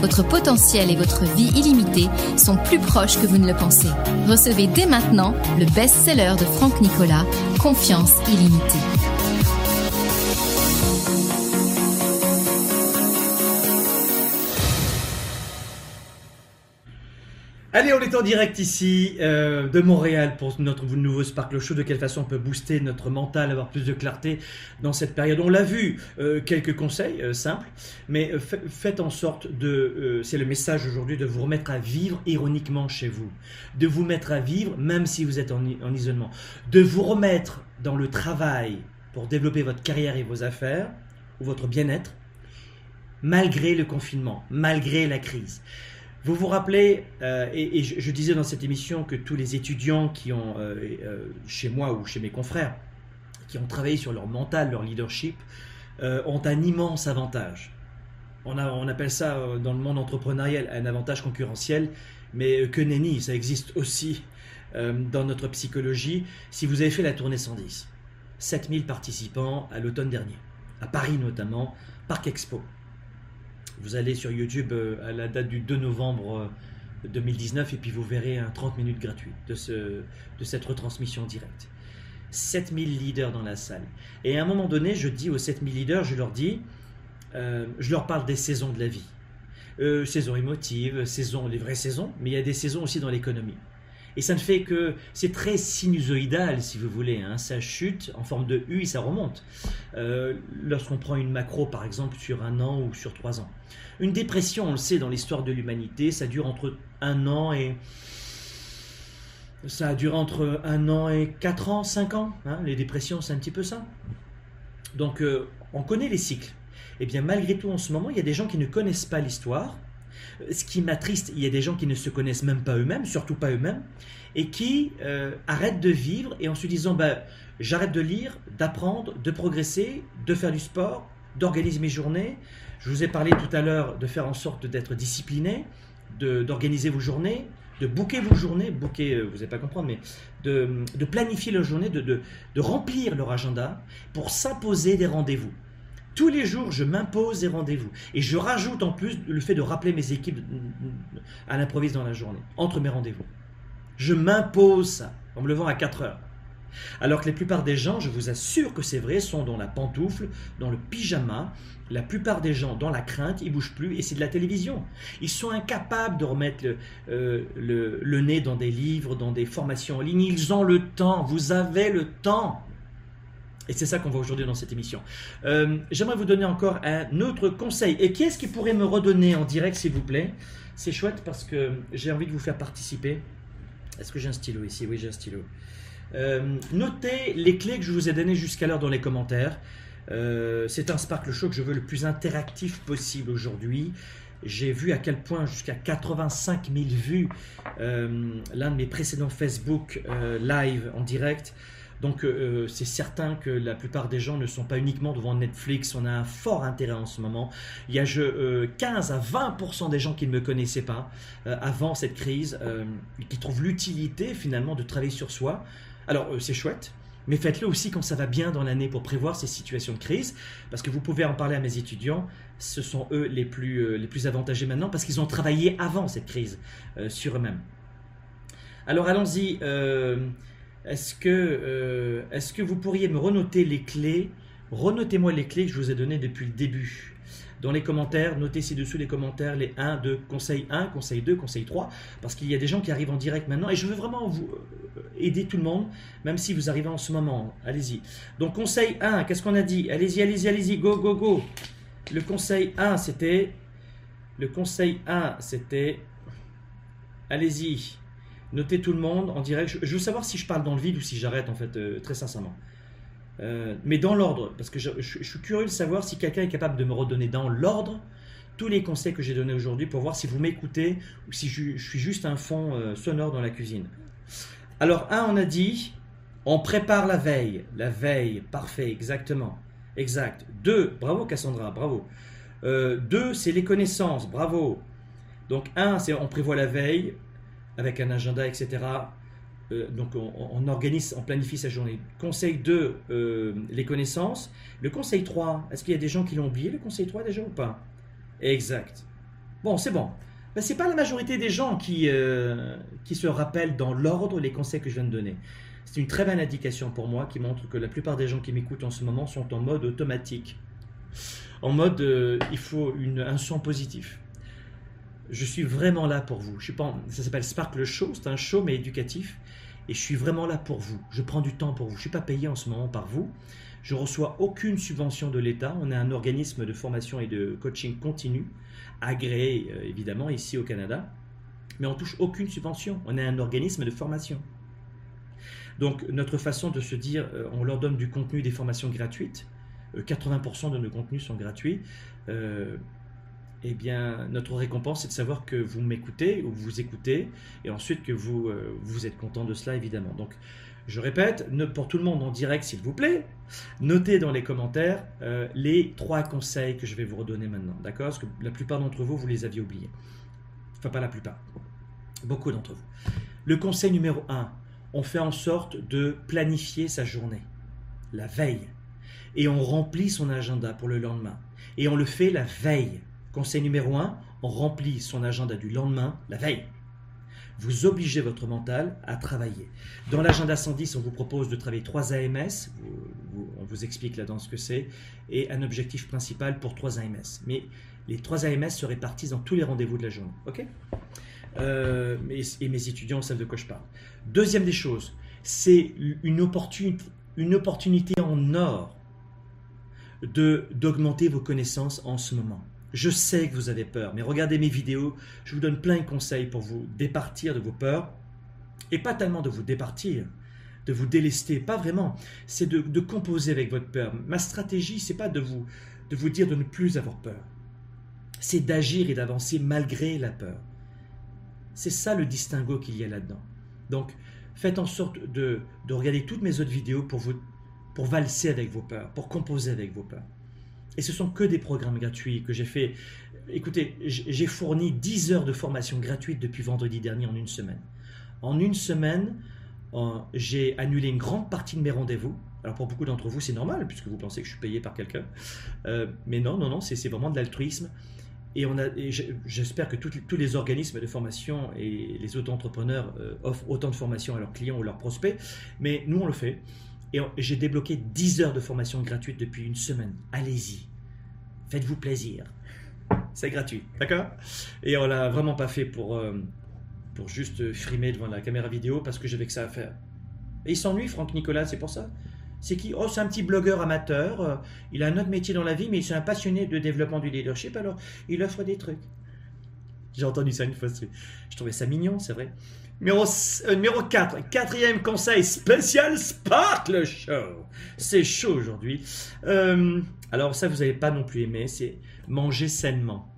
Votre potentiel et votre vie illimitée sont plus proches que vous ne le pensez. Recevez dès maintenant le best-seller de Franck Nicolas, Confiance illimitée. Allez, on est en direct ici euh, de Montréal pour notre nouveau Sparkle Show. De quelle façon on peut booster notre mental, avoir plus de clarté dans cette période? On l'a vu, euh, quelques conseils euh, simples, mais fa- faites en sorte de, c'est le message aujourd'hui, de vous remettre à vivre ironiquement chez vous, de vous mettre à vivre même si vous êtes en isolement, de vous remettre dans le travail pour développer votre carrière et vos affaires ou votre bien-être, malgré le confinement, malgré la crise. Vous vous rappelez, euh, et, je, disais dans cette émission que tous les étudiants qui ont, euh, euh, chez moi ou chez mes confrères, qui ont travaillé sur leur mental, leur leadership, ont un immense avantage. On, on appelle ça dans le monde entrepreneurial un avantage concurrentiel, mais que nenni, ça existe aussi dans notre psychologie. Si vous avez fait la tournée 110, 7000 participants à l'automne dernier, à Paris notamment, Parc Expo. Vous allez sur YouTube euh, à la date du 2 novembre euh, 2019 et puis vous verrez un 30 minutes gratuit de cette retransmission directe. 7000 leaders dans la salle. Et à un moment donné, je dis aux 7000 leaders, je leur dis, euh, je leur parle des saisons de la vie. Euh, saison émotive, saison, les vraies saisons, mais il y a des saisons aussi dans l'économie. Et ça ne fait que c'est très sinusoïdal, si vous voulez. Hein. Ça chute en forme de U et ça remonte. Euh, Lorsqu'on prend une macro, par exemple, sur un an ou sur trois ans. Une dépression, on le sait, dans l'histoire de l'humanité, ça dure entre un an et. Ça a duré entre un an et quatre ans, cinq ans. hein. Les dépressions, c'est un petit peu ça. Donc, euh, on connaît les cycles. Et bien, malgré tout, en ce moment, il y a des gens qui ne connaissent pas l'histoire. Ce qui m'attriste, il y a des gens qui ne se connaissent même pas eux-mêmes, surtout pas eux-mêmes, et qui euh, arrêtent de vivre et en se disant bah, j'arrête de lire, d'apprendre, de progresser, de faire du sport, d'organiser mes journées. Je vous ai parlé tout à l'heure de faire en sorte d'être discipliné, d'organiser vos journées, de booker vos journées, booker, euh, vous n'allez pas comprendre, mais de, planifier leur journée, de remplir leur agenda pour s'imposer des rendez-vous. Tous les jours, je m'impose des rendez-vous. Et je rajoute en plus le fait de rappeler mes équipes à l'improviste dans la journée, entre mes rendez-vous. Je m'impose ça, en me levant à 4 heures. Alors que la plupart des gens, je vous assure que c'est vrai, sont dans la pantoufle, dans le pyjama. La plupart des gens dans la crainte, ils bougent plus et c'est de la télévision. Ils sont incapables de remettre le, euh, le, le nez dans des livres, dans des formations en ligne. Ils ont le temps. Vous avez le temps. Et c'est ça qu'on voit aujourd'hui dans cette émission. Euh, J'aimerais vous donner encore un autre conseil. Et qui est-ce qui pourrait me redonner en direct, s'il vous plaît? C'est chouette parce que j'ai envie de vous faire participer. Est-ce que j'ai un stylo ici? Oui, j'ai un stylo. Euh, notez les clés que je vous ai données jusqu'alors dans les commentaires. Euh, c'est un Sparkle Show que je veux le plus interactif possible aujourd'hui. J'ai vu à quel point jusqu'à 85 000 vues l'un de mes précédents Facebook live en direct. Donc euh, c'est certain que la plupart des gens ne sont pas uniquement devant Netflix. On a un fort intérêt en ce moment. Il y a je, euh, 15 à 20% des gens qui ne me connaissaient pas euh, avant cette crise, euh, qui trouvent l'utilité finalement de travailler sur soi. Alors euh, c'est chouette. Mais faites-le aussi quand ça va bien dans l'année pour prévoir ces situations de crise, parce que vous pouvez en parler à mes étudiants. Ce sont eux les plus, euh, les plus avantagés maintenant, parce qu'ils ont travaillé avant cette crise euh, sur eux-mêmes. Alors allons-y. Est-ce que, euh, est-ce que vous pourriez me renoter les clés? Renotez-moi les clés que je vous ai données depuis le début. Dans les commentaires, notez ci-dessous les commentaires, les 1, 2, conseil 1, conseil 2, conseil 3, parce qu'il y a des gens qui arrivent en direct maintenant, et je veux vraiment vous euh, aider tout le monde, même si vous arrivez en ce moment. Allez-y. Donc conseil 1, qu'est-ce qu'on a dit? Allez-y, allez-y, allez-y, go, go, go. Le conseil 1, c'était... Le conseil 1, c'était... Allez-y. Notez tout le monde en direct. Je, veux savoir si je parle dans le vide ou si j'arrête, en fait, euh, très sincèrement. Euh, mais dans l'ordre, parce que je, suis curieux de savoir si quelqu'un est capable de me redonner dans l'ordre tous les conseils que j'ai donnés aujourd'hui pour voir si vous m'écoutez ou si je, suis juste un fond euh, sonore dans la cuisine. Alors, un, on a dit, on prépare la veille. La veille, parfait, exactement. Exact. Deux, bravo Cassandra, bravo. Deux, c'est les connaissances, bravo. Donc, un, c'est on prévoit la veille avec un agenda, etc. Euh, donc on, organise, on planifie sa journée. Conseil 2, euh, les connaissances. Le conseil 3, est-ce qu'il y a des gens qui l'ont oublié, le conseil 3 déjà ou pas? Exact. Bon, c'est bon. Ben, ce n'est pas la majorité des gens qui, euh, qui se rappellent dans l'ordre les conseils que je viens de donner. C'est une très bonne indication pour moi qui montre que la plupart des gens qui m'écoutent en ce moment sont en mode automatique. En mode, il faut une, un son positif. Je suis vraiment là pour vous. Ça s'appelle Sparkle Show, c'est un show mais éducatif. Et je suis vraiment là pour vous. Je prends du temps pour vous. Je ne suis pas payé en ce moment par vous. Je reçois aucune subvention de l'État. On est un organisme de formation et de coaching continu, agréé euh, évidemment ici au Canada. Mais on touche aucune subvention. On est un organisme de formation. Donc notre façon de se dire, euh, on leur donne du contenu, des formations gratuites. 80% euh, de nos contenus sont gratuits eh bien, notre récompense, c'est de savoir que vous m'écoutez ou vous écoutez, et ensuite que vous, euh, vous êtes content de cela, évidemment. Donc, je répète, pour tout le monde en direct, s'il vous plaît, notez dans les commentaires euh, les trois conseils que je vais vous redonner maintenant, d'accord? Parce que la plupart d'entre vous, vous les aviez oubliés. Enfin, pas la plupart. Beaucoup d'entre vous. Le conseil numéro un, on fait en sorte de planifier sa journée, la veille, et on remplit son agenda pour le lendemain. Et on le fait la veille. Conseil numéro 1, on remplit son agenda du lendemain la veille. Vous obligez votre mental à travailler. Dans l'agenda 110, on vous propose de travailler 3 AMS, on vous explique là-dedans ce que c'est, et un objectif principal pour 3 AMS. Mais les 3 AMS se répartissent dans tous les rendez-vous de la journée. Ok? Euh, et mes étudiants savent de quoi je parle. Deuxième des choses, c'est une une opportunité en or d'augmenter vos connaissances en ce moment. Je sais que vous avez peur, mais regardez mes vidéos, je vous donne plein de conseils pour vous départir de vos peurs. Et pas tellement de vous départir, de vous délester, pas vraiment. C'est de, composer avec votre peur. Ma stratégie, c'est pas de vous, de vous dire de ne plus avoir peur. C'est d'agir et d'avancer malgré la peur. C'est ça le distinguo qu'il y a là-dedans. Donc, faites en sorte de, de regarder toutes mes autres vidéos pour, vous, pour valser avec vos peurs, pour composer avec vos peurs. Et ce sont que des programmes gratuits que j'ai fait. Écoutez, j'ai fourni 10 heures de formation gratuite depuis vendredi dernier en une semaine. En une semaine, j'ai annulé une grande partie de mes rendez-vous. Alors pour beaucoup d'entre vous, c'est normal puisque vous pensez que je suis payé par quelqu'un. Euh, mais non, non, non, c'est vraiment de l'altruisme. Et, j'espère que tous les organismes de formation et les auto-entrepreneurs euh, offrent autant de formation à leurs clients ou leurs prospects. Mais nous, on le fait. Et j'ai débloqué 10 heures de formation gratuite depuis une semaine. Allez-y. Faites-vous plaisir. C'est gratuit, d'accord? Et on l'a vraiment pas fait pour, euh, pour juste frimer devant la caméra vidéo parce que j'avais que ça à faire. Et il s'ennuie, Franck Nicolas, c'est pour ça? C'est qui? Oh, c'est un petit blogueur amateur. Euh, il a un autre métier dans la vie, mais il est un passionné de développement du leadership, alors il offre des trucs. J'ai entendu ça une fois. Je trouvais ça mignon, c'est vrai. Numéro, euh, numéro 4, quatrième conseil spécial Sparkle Show. C'est chaud aujourd'hui. Euh, alors ça, vous n'avez pas non plus aimé, c'est manger sainement.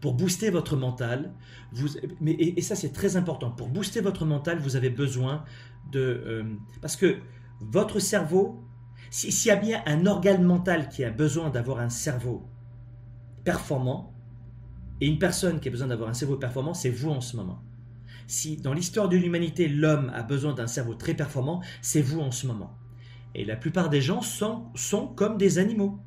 Pour booster votre mental, vous, mais, et, ça c'est très important, pour booster votre mental, vous avez besoin de... Euh, parce que votre cerveau, s'il y a bien un organe mental qui a besoin d'avoir un cerveau performant, et une personne qui a besoin d'avoir un cerveau performant, c'est vous en ce moment. Si dans l'histoire de l'humanité, l'homme a besoin d'un cerveau très performant, c'est vous en ce moment. Et la plupart des gens sont, comme des animaux.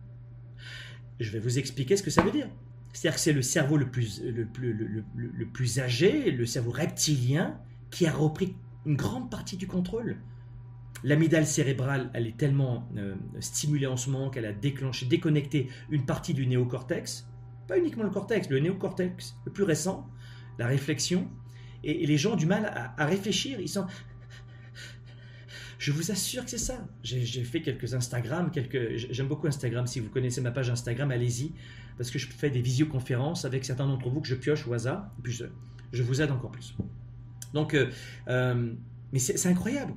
Je vais vous expliquer ce que ça veut dire. C'est-à-dire que c'est le cerveau le plus, le, plus, le, plus âgé, le cerveau reptilien, qui a repris une grande partie du contrôle. L'amygdale cérébrale, elle est tellement euh, stimulée en ce moment qu'elle a déclenché, déconnecté une partie du néocortex, pas uniquement le cortex, le néocortex le plus récent, la réflexion, et, les gens ont du mal à, réfléchir. Ils sont. Je vous assure que c'est ça. J'ai fait quelques Instagram. J'aime beaucoup Instagram. Si vous connaissez ma page Instagram, allez-y, parce que je fais des visioconférences avec certains d'entre vous que je pioche au hasard, et puis je, vous aide encore plus. Donc, euh, euh, mais c'est incroyable.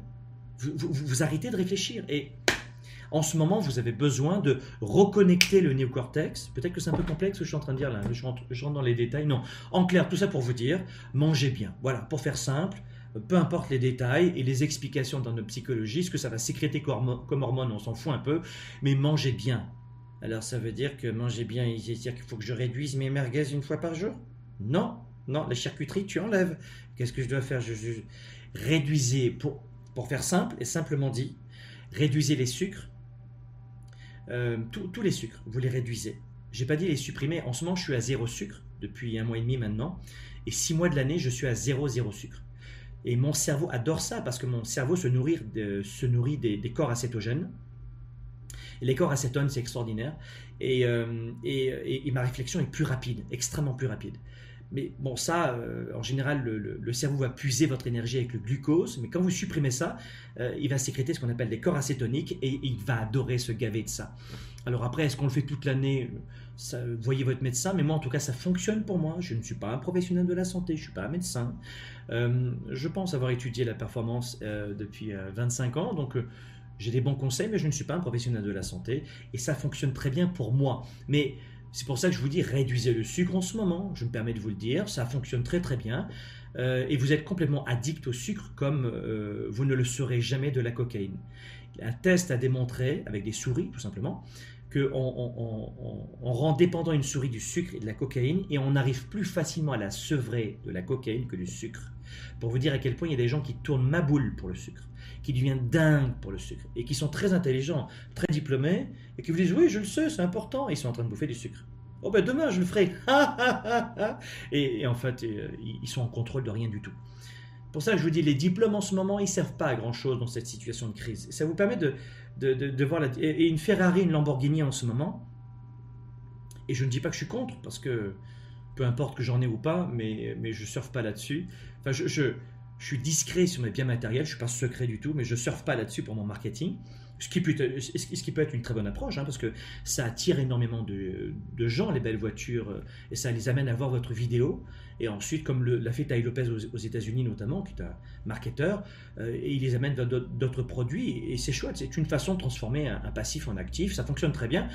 Vous, vous, arrêtez de réfléchir et en ce moment, vous avez besoin de reconnecter le néocortex. Peut-être que c'est un peu complexe ce que je suis en train de dire là. Je rentre, je dans les détails. Non. En clair, tout ça pour vous dire, mangez bien. Voilà, pour faire simple, peu importe les détails et les explications dans notre psychologie, ce que ça va sécréter comme hormone, on s'en fout un peu, mais mangez bien. Alors ça veut dire que manger bien, il dire qu'il faut que je réduise mes merguez une fois par jour? Non, non, la charcuterie, tu enlèves. Qu'est-ce que je dois faire? Je, Réduisez, pour, pour faire simple et simplement dit, réduisez les sucres, euh, tous les sucres, vous les réduisez. J'ai pas dit les supprimer. En ce moment, je suis à zéro sucre depuis un mois et demi maintenant, et six mois de l'année, je suis à zéro zéro sucre. Et mon cerveau adore ça parce que mon cerveau se nourrit, se nourrit des, corps acétogènes. les corps acétones, c'est extraordinaire. Euh, et, ma réflexion est plus rapide, extrêmement plus rapide. Mais bon, ça, euh, en général, le, cerveau va puiser votre énergie avec le glucose, mais quand vous supprimez ça, euh, il va sécréter ce qu'on appelle des corps acétoniques et il va adorer se gaver de ça. Alors après, est-ce qu'on le fait toute l'année? Voyez votre médecin, mais moi en tout cas, ça fonctionne pour moi. Je ne suis pas un professionnel de la santé, je ne suis pas un médecin. Euh, je pense avoir étudié la performance depuis 25 ans, donc j'ai des bons conseils, mais je ne suis pas un professionnel de la santé et ça fonctionne très bien pour moi. Mais c'est pour ça que je vous dis réduisez le sucre en ce moment, je me permets de vous le dire, ça fonctionne très très bien. Euh, et vous êtes complètement addict au sucre comme euh, vous ne le serez jamais de la cocaïne. Un test a démontré, avec des souris tout simplement, qu'on on, rend dépendant une souris du sucre et de la cocaïne et on arrive plus facilement à la sevrer de la cocaïne que du sucre. Pour vous dire à quel point il y a des gens qui tournent ma boule pour le sucre qui deviennent dingues pour le sucre et qui sont très intelligents, très diplômés et qui vous disent oui, je le sais, c'est important, et ils sont en train de bouffer du sucre. Oh ben demain je le ferai. et, et en fait, euh, ils sont en contrôle de rien du tout. Pour ça, je vous dis, les diplômes en ce moment, ils servent pas à grand chose dans cette situation de crise. Ça vous permet de, de, voir la, et une Ferrari, une Lamborghini en ce moment. Et je ne dis pas que je suis contre, parce que peu importe que j'en ai ou pas, mais, mais je surfe pas là-dessus. Enfin, je, je suis discret sur mes biens matériels, je ne suis pas secret du tout, mais je ne surfe pas là-dessus pour mon marketing. Ce qui, peut être, une très bonne approche, hein, parce que ça attire énormément de, gens, les belles voitures, euh, et ça les amène à voir votre vidéo. Et ensuite, comme l'a fait Ty Lopez aux, États-Unis notamment, qui est un marketeur, euh, et il les amène vers d'autres produits, et c'est chouette, c'est une façon de transformer un, passif en actif, ça fonctionne très bien.